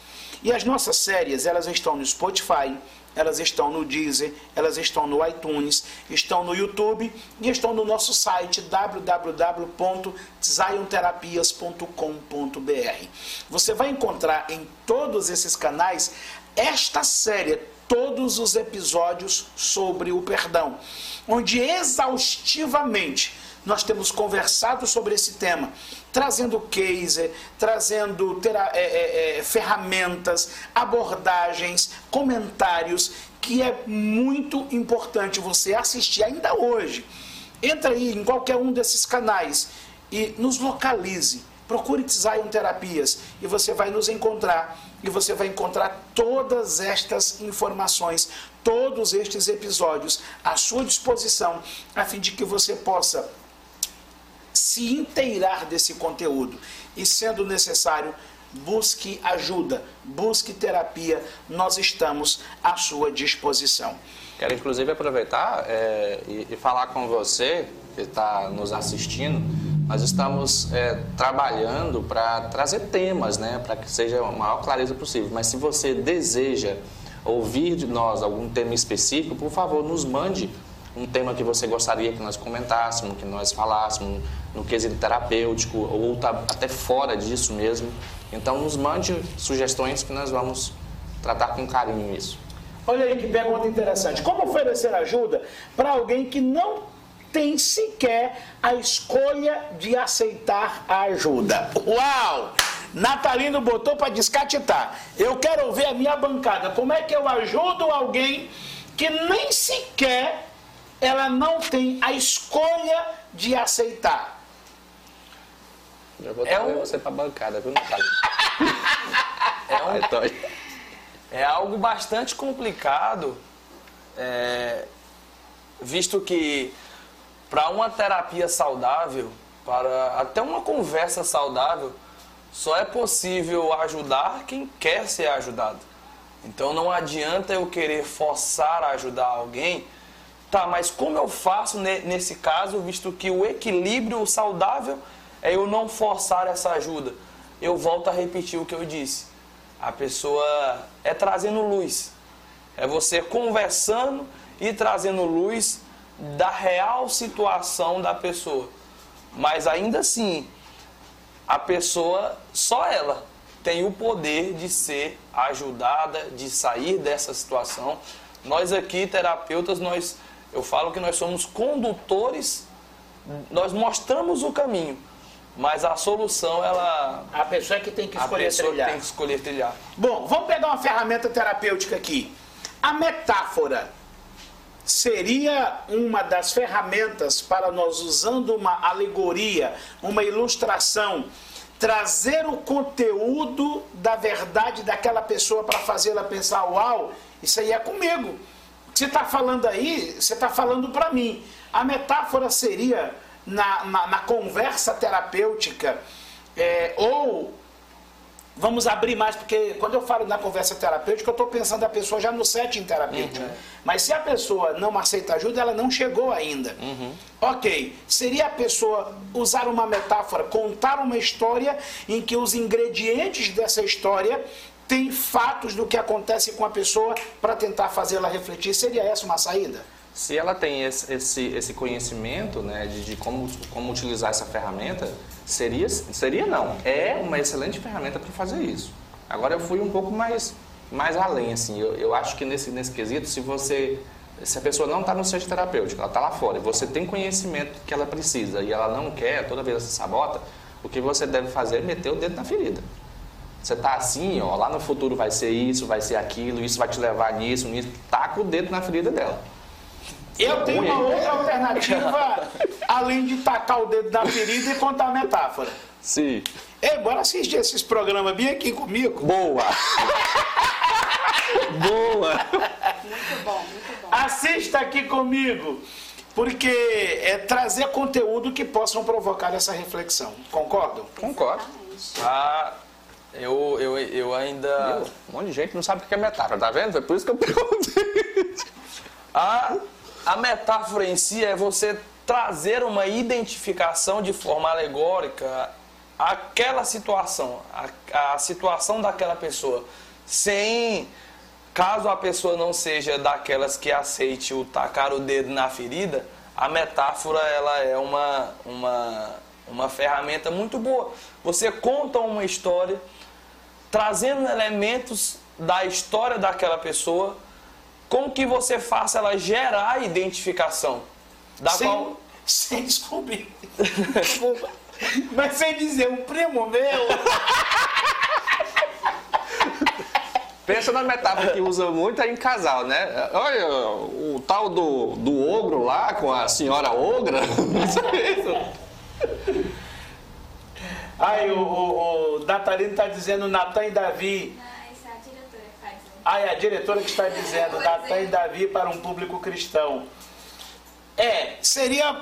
E as nossas séries, elas estão no Spotify, elas estão no Deezer, elas estão no iTunes, estão no YouTube e estão no nosso site www.zionterapias.com.br. Você vai encontrar em todos esses canais esta série, todos os episódios sobre o perdão, onde exaustivamente nós temos conversado sobre esse tema, trazendo case, trazendo é, é, é, ferramentas, abordagens, comentários, que é muito importante você assistir ainda hoje. Entra aí em qualquer um desses canais e nos localize procure Zion Terapias e você vai nos encontrar e você vai encontrar todas estas informações, todos estes episódios à sua disposição, a fim de que você possa se inteirar desse conteúdo e, sendo necessário, busque ajuda, busque terapia, nós estamos à sua disposição. Quero inclusive aproveitar é, e, e, falar com você que está nos assistindo. Nós estamos é, trabalhando para trazer temas, né, para que seja a maior clareza possível. Mas se você deseja ouvir de nós algum tema específico, por favor, nos mande um tema que você gostaria que nós comentássemos, que nós falássemos no quesito terapêutico ou tá até fora disso mesmo. Então nos mande sugestões que nós vamos tratar com carinho isso. Olha aí que pergunta interessante. Como oferecer ajuda para alguém que não tem sequer a escolha de aceitar a ajuda? Uau! Natalino botou para descatitar. Eu quero ver a minha bancada. Como é que eu ajudo alguém que nem sequer ela não tem a escolha de aceitar? Eu vou é um... você para bancada, viu, Natalino? é um... É algo bastante complicado, é, visto que para uma terapia saudável, para até uma conversa saudável, só é possível ajudar quem quer ser ajudado. Então não adianta eu querer forçar a ajudar alguém. Tá, mas como eu faço nesse caso, visto que o equilíbrio saudável é eu não forçar essa ajuda? Eu volto a repetir o que eu disse a pessoa é trazendo luz. É você conversando e trazendo luz da real situação da pessoa. Mas ainda assim, a pessoa, só ela, tem o poder de ser ajudada, de sair dessa situação. Nós aqui, terapeutas, nós, eu falo que nós somos condutores, nós mostramos o caminho mas a solução, ela. A pessoa é que tem que escolher a pessoa trilhar. tem que escolher trilhar. Bom, vamos pegar uma ferramenta terapêutica aqui. A metáfora seria uma das ferramentas para nós, usando uma alegoria, uma ilustração, trazer o conteúdo da verdade daquela pessoa para fazê-la pensar: uau, isso aí é comigo. Você está falando aí, você está falando para mim. A metáfora seria na, na, na conversa terapêutica, é, ou vamos abrir mais, porque quando eu falo na conversa terapêutica, eu estou pensando a pessoa já no setting terapêutico. Uhum. Mas se a pessoa não aceita ajuda, ela não chegou ainda. Uhum. Ok, seria a pessoa usar uma metáfora, contar uma história em que os ingredientes dessa história têm fatos do que acontece com a pessoa para tentar fazê-la refletir. Seria essa uma saída? Se ela tem esse, esse, esse conhecimento né, de, de, como, como utilizar essa ferramenta, seria, seria não, é uma excelente ferramenta para fazer isso. Agora eu fui um pouco mais, mais além, assim, eu, eu acho que nesse, nesse quesito, se você, se a pessoa não está no centro terapêutico, ela está lá fora, e você tem conhecimento que ela precisa e ela não quer, toda vez você sabota, o que você deve fazer é meter o dedo na ferida. Você está assim, ó, lá no futuro vai ser isso, vai ser aquilo, isso vai te levar nisso, nisso, taca o dedo na ferida dela. Eu tenho uma outra alternativa, além de tacar o dedo na ferida e contar a metáfora. Sim. Ei, bora assistir esses programas bem aqui comigo. Boa! Boa! Muito bom, muito bom. Assista aqui comigo, porque é trazer conteúdo que possam provocar essa reflexão. Concordo? Concordo. Ah, eu, eu, eu ainda. Meu, um monte de gente não sabe o que é metáfora, tá vendo? Foi por isso que eu perguntei. Ah, a metáfora em si é você trazer uma identificação de forma alegórica aquela situação, a situação daquela pessoa, sem caso a pessoa não seja daquelas que aceite o tacar o dedo na ferida, a metáfora ela é uma, uma, uma ferramenta muito boa. Você conta uma história trazendo elementos da história daquela pessoa com que você faça ela gerar identificação. Da sem, qual... sem descobrir. Desculpa. Mas sem dizer, um primo meu. Pensa na metáfora que usa muito aí em casal, né? Olha, o tal do, do ogro lá com a senhora ogra. Não sei isso. Aí o, o, o Natalino está dizendo Natan e Davi. Não, essa é a diretora que está dizendo. Ah, é a diretora que está dizendo Natan e Davi para um público cristão. É, seria,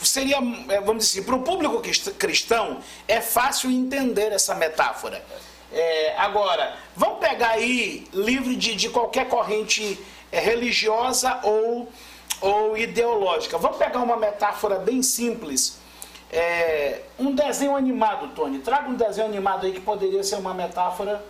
seria é, vamos dizer assim, para o público crist- cristão é fácil entender essa metáfora. É, agora, vamos pegar aí, livre de, de qualquer corrente é, religiosa ou, ou ideológica. Vamos pegar uma metáfora bem simples. É, um desenho animado, Tony. Traga um desenho animado aí que poderia ser uma metáfora.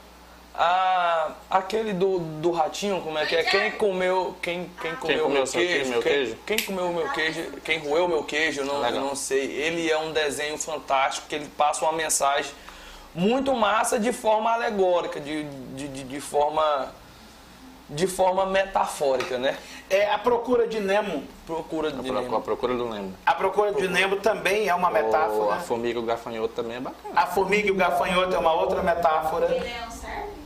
Ah, aquele do, do ratinho, como é que é? Quem comeu, quem, quem comeu, comeu meu queijo? meu quem, queijo? quem comeu o meu queijo? Quem roeu meu queijo? Eu Não, Legal. não sei. Ele é um desenho fantástico que ele passa uma mensagem muito massa de forma alegórica, de, de, de, de forma de forma metafórica, né? É a procura de Nemo. Procura de A pro- Nemo. a procura do Nemo. A procura de Nemo também é uma O- metáfora. A formiga e o gafanhoto também é bacana. A formiga e o gafanhoto é uma outra metáfora. Rei Leão serve?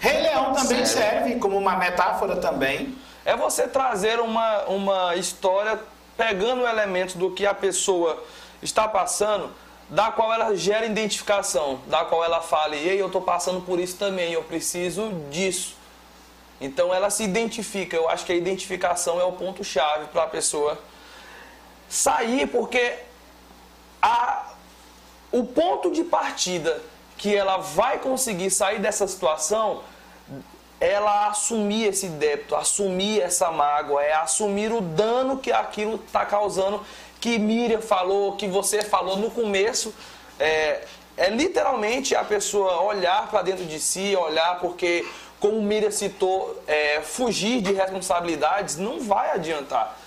Rei Leão também serve como uma metáfora também. É você trazer uma, uma história pegando elementos do que a pessoa está passando, da qual ela gera identificação, da qual ela fala, ei, eu estou passando por isso também, eu preciso disso. Então ela se identifica. Eu acho que a identificação é o ponto-chave para a pessoa sair, porque a, o ponto de partida que ela vai conseguir sair dessa situação ela assumir esse débito, assumir essa mágoa, é assumir o dano que aquilo está causando, que Miriam falou, que você falou no começo, é, é literalmente a pessoa olhar para dentro de si, olhar porque, como Miriam citou, é, fugir de responsabilidades não vai adiantar.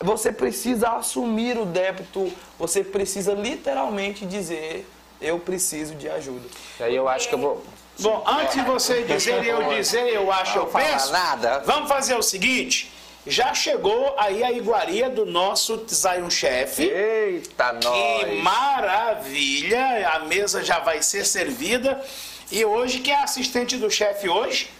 Você precisa assumir o débito, você precisa literalmente dizer, eu preciso de ajuda. E aí eu acho que eu vou. Bom, antes de você dizer e eu dizer, eu acho, eu penso. nada. Vamos fazer o seguinte. Já chegou aí a iguaria do nosso Zion Chef. Eita, Que nós! maravilha! A mesa já vai ser servida. E hoje, quem é assistente do chefe hoje?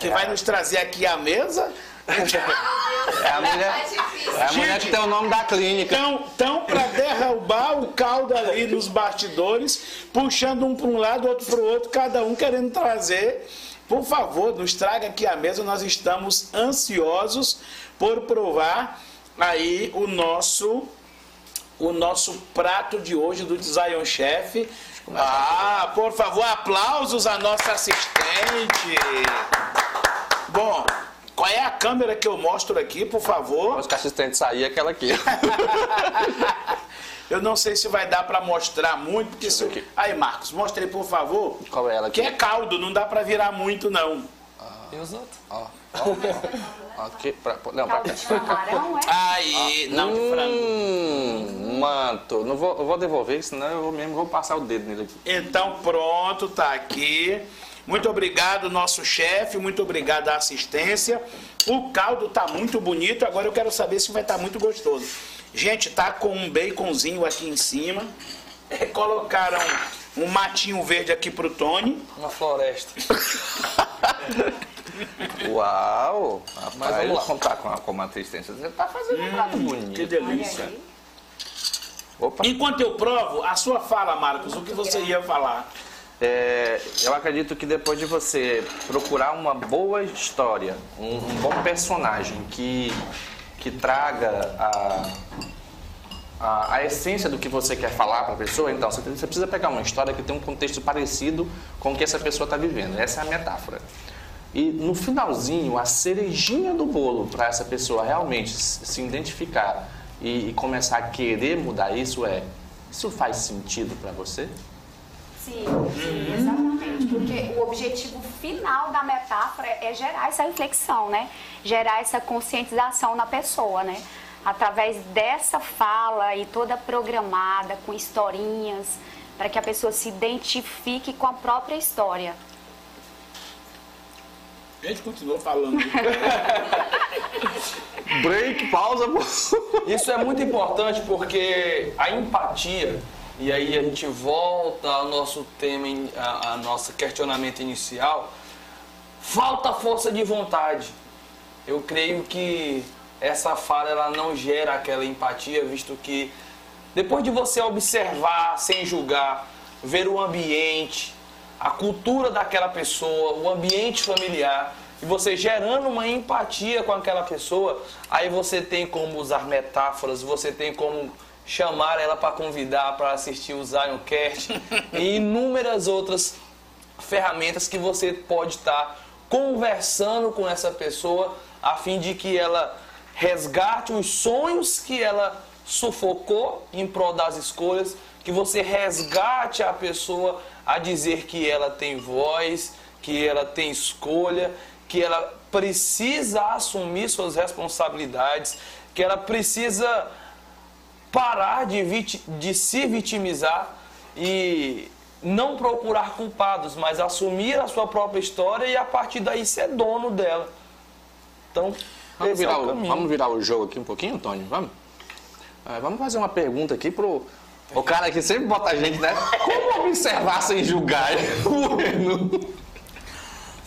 Que vai nos trazer aqui a mesa. É a mulher, Tá. É a mulher que tem o nome da clínica. Então, então para derrubar o caldo ali nos bastidores, puxando um para um lado, outro para o outro, cada um querendo trazer. Por favor, nos traga aqui a mesa, nós estamos ansiosos por provar aí o nosso o nosso prato de hoje do Zion Chef. Ah, por favor, aplausos à nossa assistente. Bom, qual é a câmera que eu mostro aqui, por favor? Os que assistente sair é aquela aqui. Eu não sei se vai dar pra mostrar muito, porque se... eu ver aqui. Aí, Marcos, mostra aí, por favor. Qual é ela aqui? Que é caldo, não dá pra virar muito, não. E os outros? Ó. Aqui, pra, não, pra cá. de camarão, é? Aí, não de frango. Hum, manto. Não vou, eu vou devolver, senão eu mesmo vou passar o dedo nele aqui. Então, pronto, tá aqui. Muito obrigado, nosso chefe, muito obrigado à assistência. O caldo tá muito bonito, agora eu quero saber se vai estar muito gostoso. Gente, tá com um baconzinho aqui em cima. É, Colocaram um matinho verde aqui pro Tony. Uma floresta. Uau! Mas Rapaz, vamos lá. contar com a, com uma assistência. Você tá fazendo um prato Que bonito. delícia. Olha aí. Opa! Enquanto eu provo, a sua fala, Marcos, o que você ia falar? É, eu acredito que depois de você procurar uma boa história, um, um bom personagem que, que traga a, a, a essência do que você quer falar para a pessoa, então você, você precisa pegar uma história que tem um contexto parecido com o que essa pessoa está vivendo. Essa é a metáfora. E no finalzinho, a cerejinha do bolo para essa pessoa realmente se identificar e, e começar a querer mudar isso é: isso faz sentido para você? Sim, sim, exatamente. Porque o objetivo final da metáfora é gerar essa reflexão, né? Gerar essa conscientização na pessoa, né? Através dessa fala e toda programada, com historinhas, para que a pessoa se identifique com a própria história. A gente continuou falando. Break, pausa. Isso é muito importante porque a empatia, e aí a gente volta ao nosso tema, a nosso questionamento inicial, falta força de vontade. Eu creio que essa fala ela não gera aquela empatia, visto que depois de você observar sem julgar ver o ambiente, a cultura daquela pessoa, o ambiente familiar, e você gerando uma empatia com aquela pessoa, aí você tem como usar metáforas, você tem como chamar ela para convidar para assistir o Zioncast e inúmeras outras ferramentas que você pode estar conversando com essa pessoa a fim de que ela resgate os sonhos que ela sufocou em prol das escolhas, que você resgate a pessoa a dizer que ela tem voz, que ela tem escolha, que ela precisa assumir suas responsabilidades, que ela precisa parar de, vit de se vitimizar e não procurar culpados, mas assumir a sua própria história e a partir daí ser dono dela. Então, Vamos esse é virar, o o, vamos virar o jogo aqui um pouquinho, Tony? Vamos? É, vamos fazer uma pergunta aqui pro. O cara que sempre bota a gente, né? Como observar sem julgar? Bueno.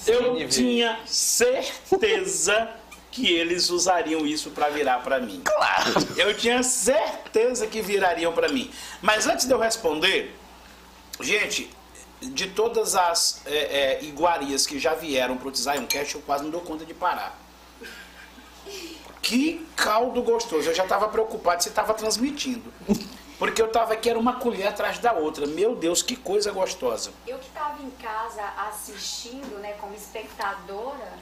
Eu tinha certeza que eles usariam isso para virar para mim. Claro. Eu tinha certeza que virariam para mim. Mas antes de eu responder, gente, de todas as é, é, iguarias que já vieram pro Zion Cash, eu quase não dou conta de parar. Que caldo gostoso. Eu já estava preocupado se estava transmitindo. Porque eu estava aqui, era uma colher atrás da outra. Meu Deus, que coisa gostosa. Eu que estava em casa assistindo, né, como espectadora,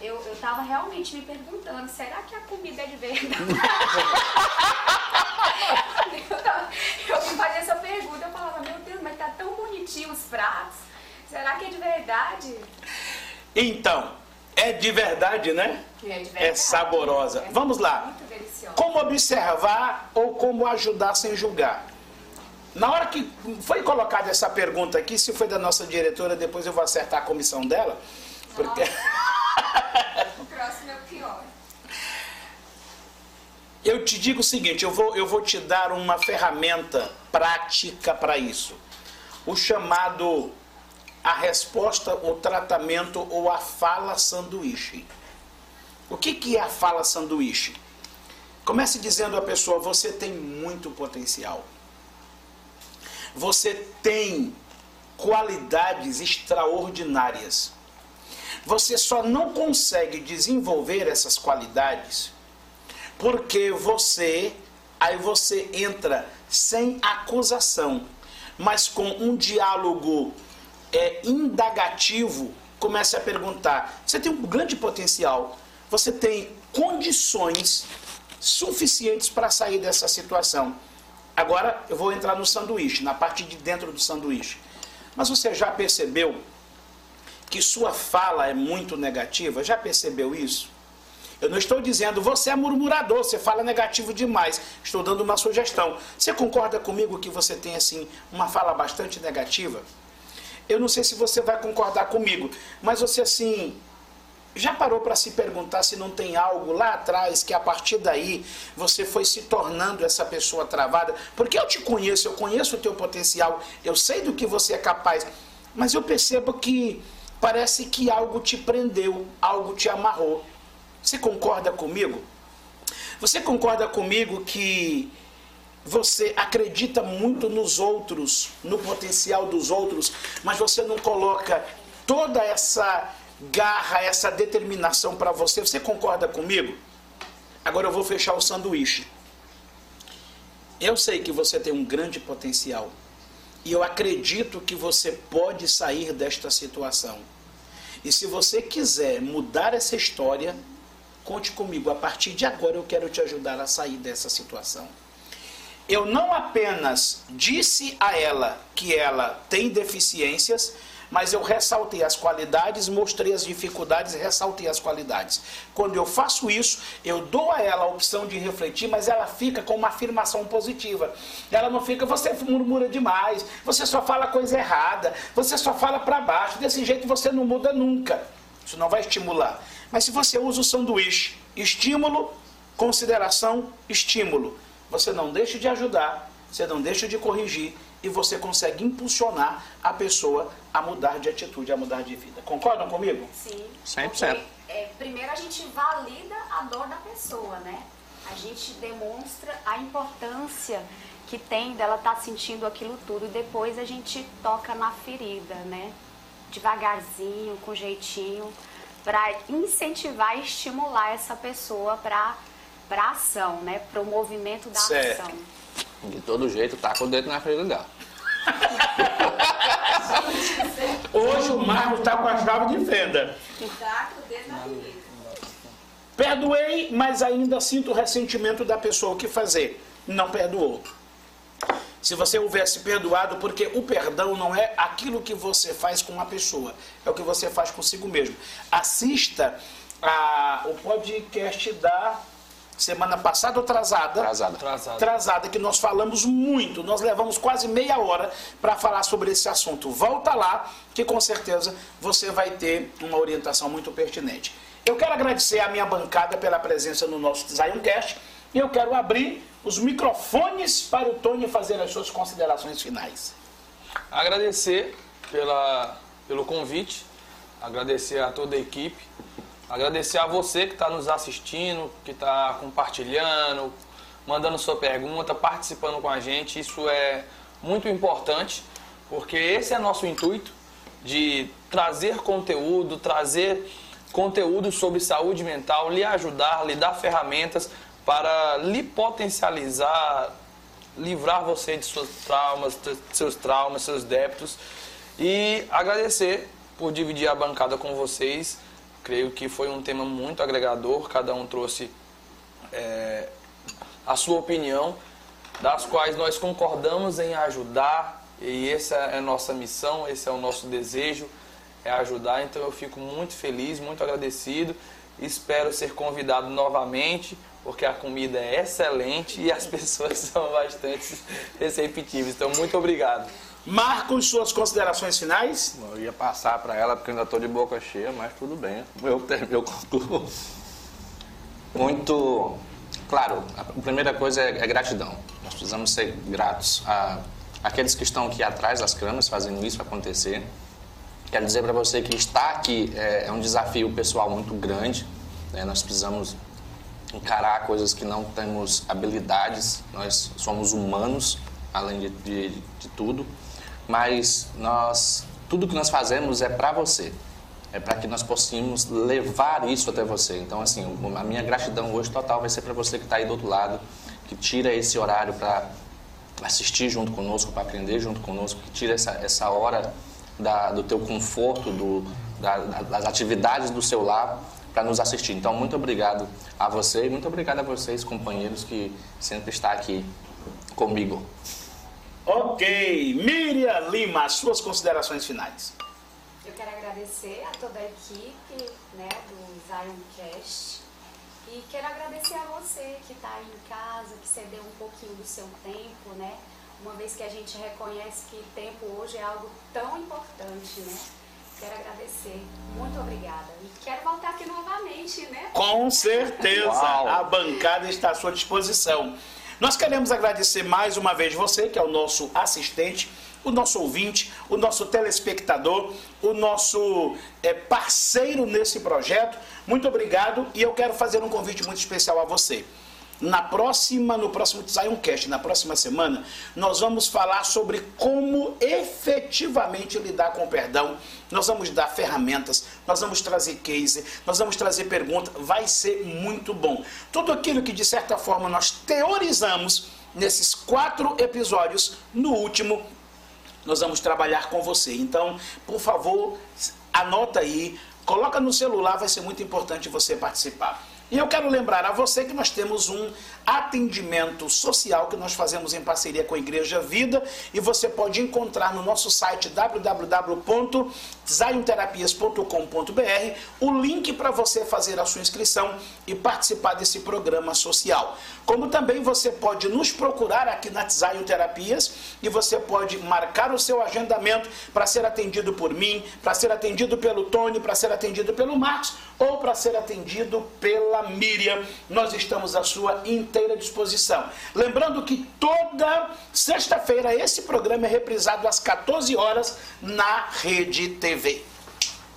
eu, eu tava realmente me perguntando, será que a comida é de verdade? eu, tava, eu fazia essa pergunta, eu falava, meu Deus, mas tá tão bonitinho os pratos. Será que é de verdade? Então, é de verdade, né? É de É saborosa. Vamos lá. Muito deliciosa. Como observar ou como ajudar sem julgar? Na hora que foi colocada essa pergunta aqui, se foi da nossa diretora, depois eu vou acertar a comissão dela. Porque O próximo é o pior. eu te digo o seguinte, eu vou, eu vou te dar uma ferramenta prática para isso. O chamado a resposta, o tratamento ou a fala sanduíche. O que, que é a fala sanduíche? Comece dizendo à pessoa: você tem muito potencial. Você tem qualidades extraordinárias. Você só não consegue desenvolver essas qualidades porque você aí você entra sem acusação, mas com um diálogo é, indagativo, comece a perguntar: você tem um grande potencial, você tem condições suficientes para sair dessa situação. Agora eu vou entrar no sanduíche, na parte de dentro do sanduíche. Mas você já percebeu que sua fala é muito negativa? Já percebeu isso? Eu não estou dizendo você é murmurador, você fala negativo demais. Estou dando uma sugestão. Você concorda comigo que você tem assim uma fala bastante negativa? Eu não sei se você vai concordar comigo, mas você assim já parou para se perguntar se não tem algo lá atrás que a partir daí você foi se tornando essa pessoa travada? Porque eu te conheço, eu conheço o teu potencial, eu sei do que você é capaz, mas eu percebo que parece que algo te prendeu, algo te amarrou. Você concorda comigo? Você concorda comigo que você acredita muito nos outros, no potencial dos outros, mas você não coloca toda essa garra, essa determinação para você? Você concorda comigo? Agora eu vou fechar o sanduíche. Eu sei que você tem um grande potencial e eu acredito que você pode sair desta situação. E se você quiser mudar essa história, conte comigo. A partir de agora eu quero te ajudar a sair dessa situação. Eu não apenas disse a ela que ela tem deficiências, mas eu ressaltei as qualidades, mostrei as dificuldades e ressaltei as qualidades. Quando eu faço isso, eu dou a ela a opção de refletir, mas ela fica com uma afirmação positiva. Ela não fica, você murmura demais, você só fala coisa errada, você só fala para baixo, desse jeito você não muda nunca. Isso não vai estimular. Mas se você usa o sanduíche, estímulo, consideração, estímulo, você não deixa de ajudar, você não deixa de corrigir e você consegue impulsionar a pessoa a mudar de atitude, a mudar de vida. Concordam comigo? Sim. 100%. Porque, é, primeiro a gente valida a dor da pessoa, né? A gente demonstra a importância que tem dela estar tá sentindo aquilo tudo. E depois a gente toca na ferida, né? Devagarzinho, com jeitinho, para incentivar e estimular essa pessoa para para ação, né? Para o movimento da certo. ação. De todo jeito, tá com o dedo na ferida dela. Hoje o Marcos está com a chave de fenda. Tá com o dedo na ferida. Perdoei, mas ainda sinto o ressentimento da pessoa. O que fazer? Não perdoou. Se você houvesse perdoado, porque o perdão não é aquilo que você faz com uma pessoa, é o que você faz consigo mesmo. Assista a, o podcast da semana passada ou atrasada, atrasada. Atrasada. Atrasada, que nós falamos muito. Nós levamos quase meia hora para falar sobre esse assunto. Volta lá, que com certeza você vai ter uma orientação muito pertinente. Eu quero agradecer a minha bancada pela presença no nosso Zioncast e eu quero abrir os microfones para o Tony fazer as suas considerações finais. Agradecer pela, pelo convite, agradecer a toda a equipe, agradecer a você que está nos assistindo, que está compartilhando, mandando sua pergunta, participando com a gente. Isso é muito importante, porque esse é nosso intuito de trazer conteúdo, trazer conteúdo sobre saúde mental, lhe ajudar, lhe dar ferramentas para lhe potencializar, livrar você de seus traumas, seus traumas, seus débitos e agradecer por dividir a bancada com vocês. Creio que foi um tema muito agregador, cada um trouxe é, a sua opinião, das quais nós concordamos em ajudar, e essa é a nossa missão, esse é o nosso desejo é ajudar. Então eu fico muito feliz, muito agradecido. Espero ser convidado novamente, porque a comida é excelente e as pessoas são bastante receptivas. Então, muito obrigado. Marcos, suas considerações finais? Eu ia passar para ela porque ainda estou de boca cheia, mas tudo bem. Eu, eu concluo. Muito. Claro, a primeira coisa é, é gratidão. Nós precisamos ser gratos a aqueles que estão aqui atrás das câmeras fazendo isso acontecer. Quero dizer para você que estar aqui é, é, um desafio pessoal muito grande. Né? Nós precisamos encarar coisas que não temos habilidades. Nós somos humanos, além de, de, de tudo. Mas nós, tudo que nós fazemos é para você. É para que nós possamos levar isso até você. Então, assim, a minha gratidão hoje total vai ser para você que está aí do outro lado, que tira esse horário para assistir junto conosco, para aprender junto conosco, que tira essa, essa hora da, do teu conforto, do, da, das atividades do seu lar para nos assistir. Então, muito obrigado a você e muito obrigado a vocês, companheiros, que sempre estão aqui comigo. Ok. Miriam Lima, suas considerações finais. Eu quero agradecer a toda a equipe né, do Zioncast e quero agradecer a você que está aí em casa, que cedeu um pouquinho do seu tempo, né? uma vez que a gente reconhece que tempo hoje é algo tão importante, né? Quero agradecer. Muito obrigada. E quero voltar aqui novamente, né? Com certeza. Uau. A bancada está à sua disposição. Nós queremos agradecer mais uma vez você, que é o nosso assistente, o nosso ouvinte, o nosso telespectador, o nosso é, parceiro nesse projeto. Muito obrigado e eu quero fazer um convite muito especial a você. Na próxima, no próximo Zioncast, na próxima semana, nós vamos falar sobre como efetivamente lidar com o perdão. Nós vamos dar ferramentas, nós vamos trazer case, nós vamos trazer perguntas, vai ser muito bom. Tudo aquilo que de certa forma nós teorizamos nesses quatro episódios, no último, nós vamos trabalhar com você. Então, por favor, anota aí, coloca no celular, vai ser muito importante você participar. E eu quero lembrar a você que nós temos um atendimento social que nós fazemos em parceria com a Igreja Vida e você pode encontrar no nosso site www.zionterapias.com.br o link para você fazer a sua inscrição e participar desse programa social. Como também você pode nos procurar aqui na Zion Terapias e você pode marcar o seu agendamento para ser atendido por mim, para ser atendido pelo Tony, para ser atendido pelo Marcos ou para ser atendido pela Miriam. Nós estamos à sua inteira disposição. Lembrando que toda sexta-feira esse programa é reprisado às 14 horas na Rede TV.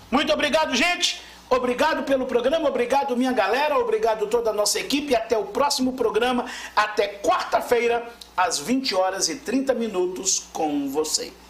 Muito obrigado, gente. Obrigado pelo programa, obrigado minha galera, obrigado toda a nossa equipe. Até o próximo programa, até quarta-feira, às 20 horas e 30 minutos com você. Yeah.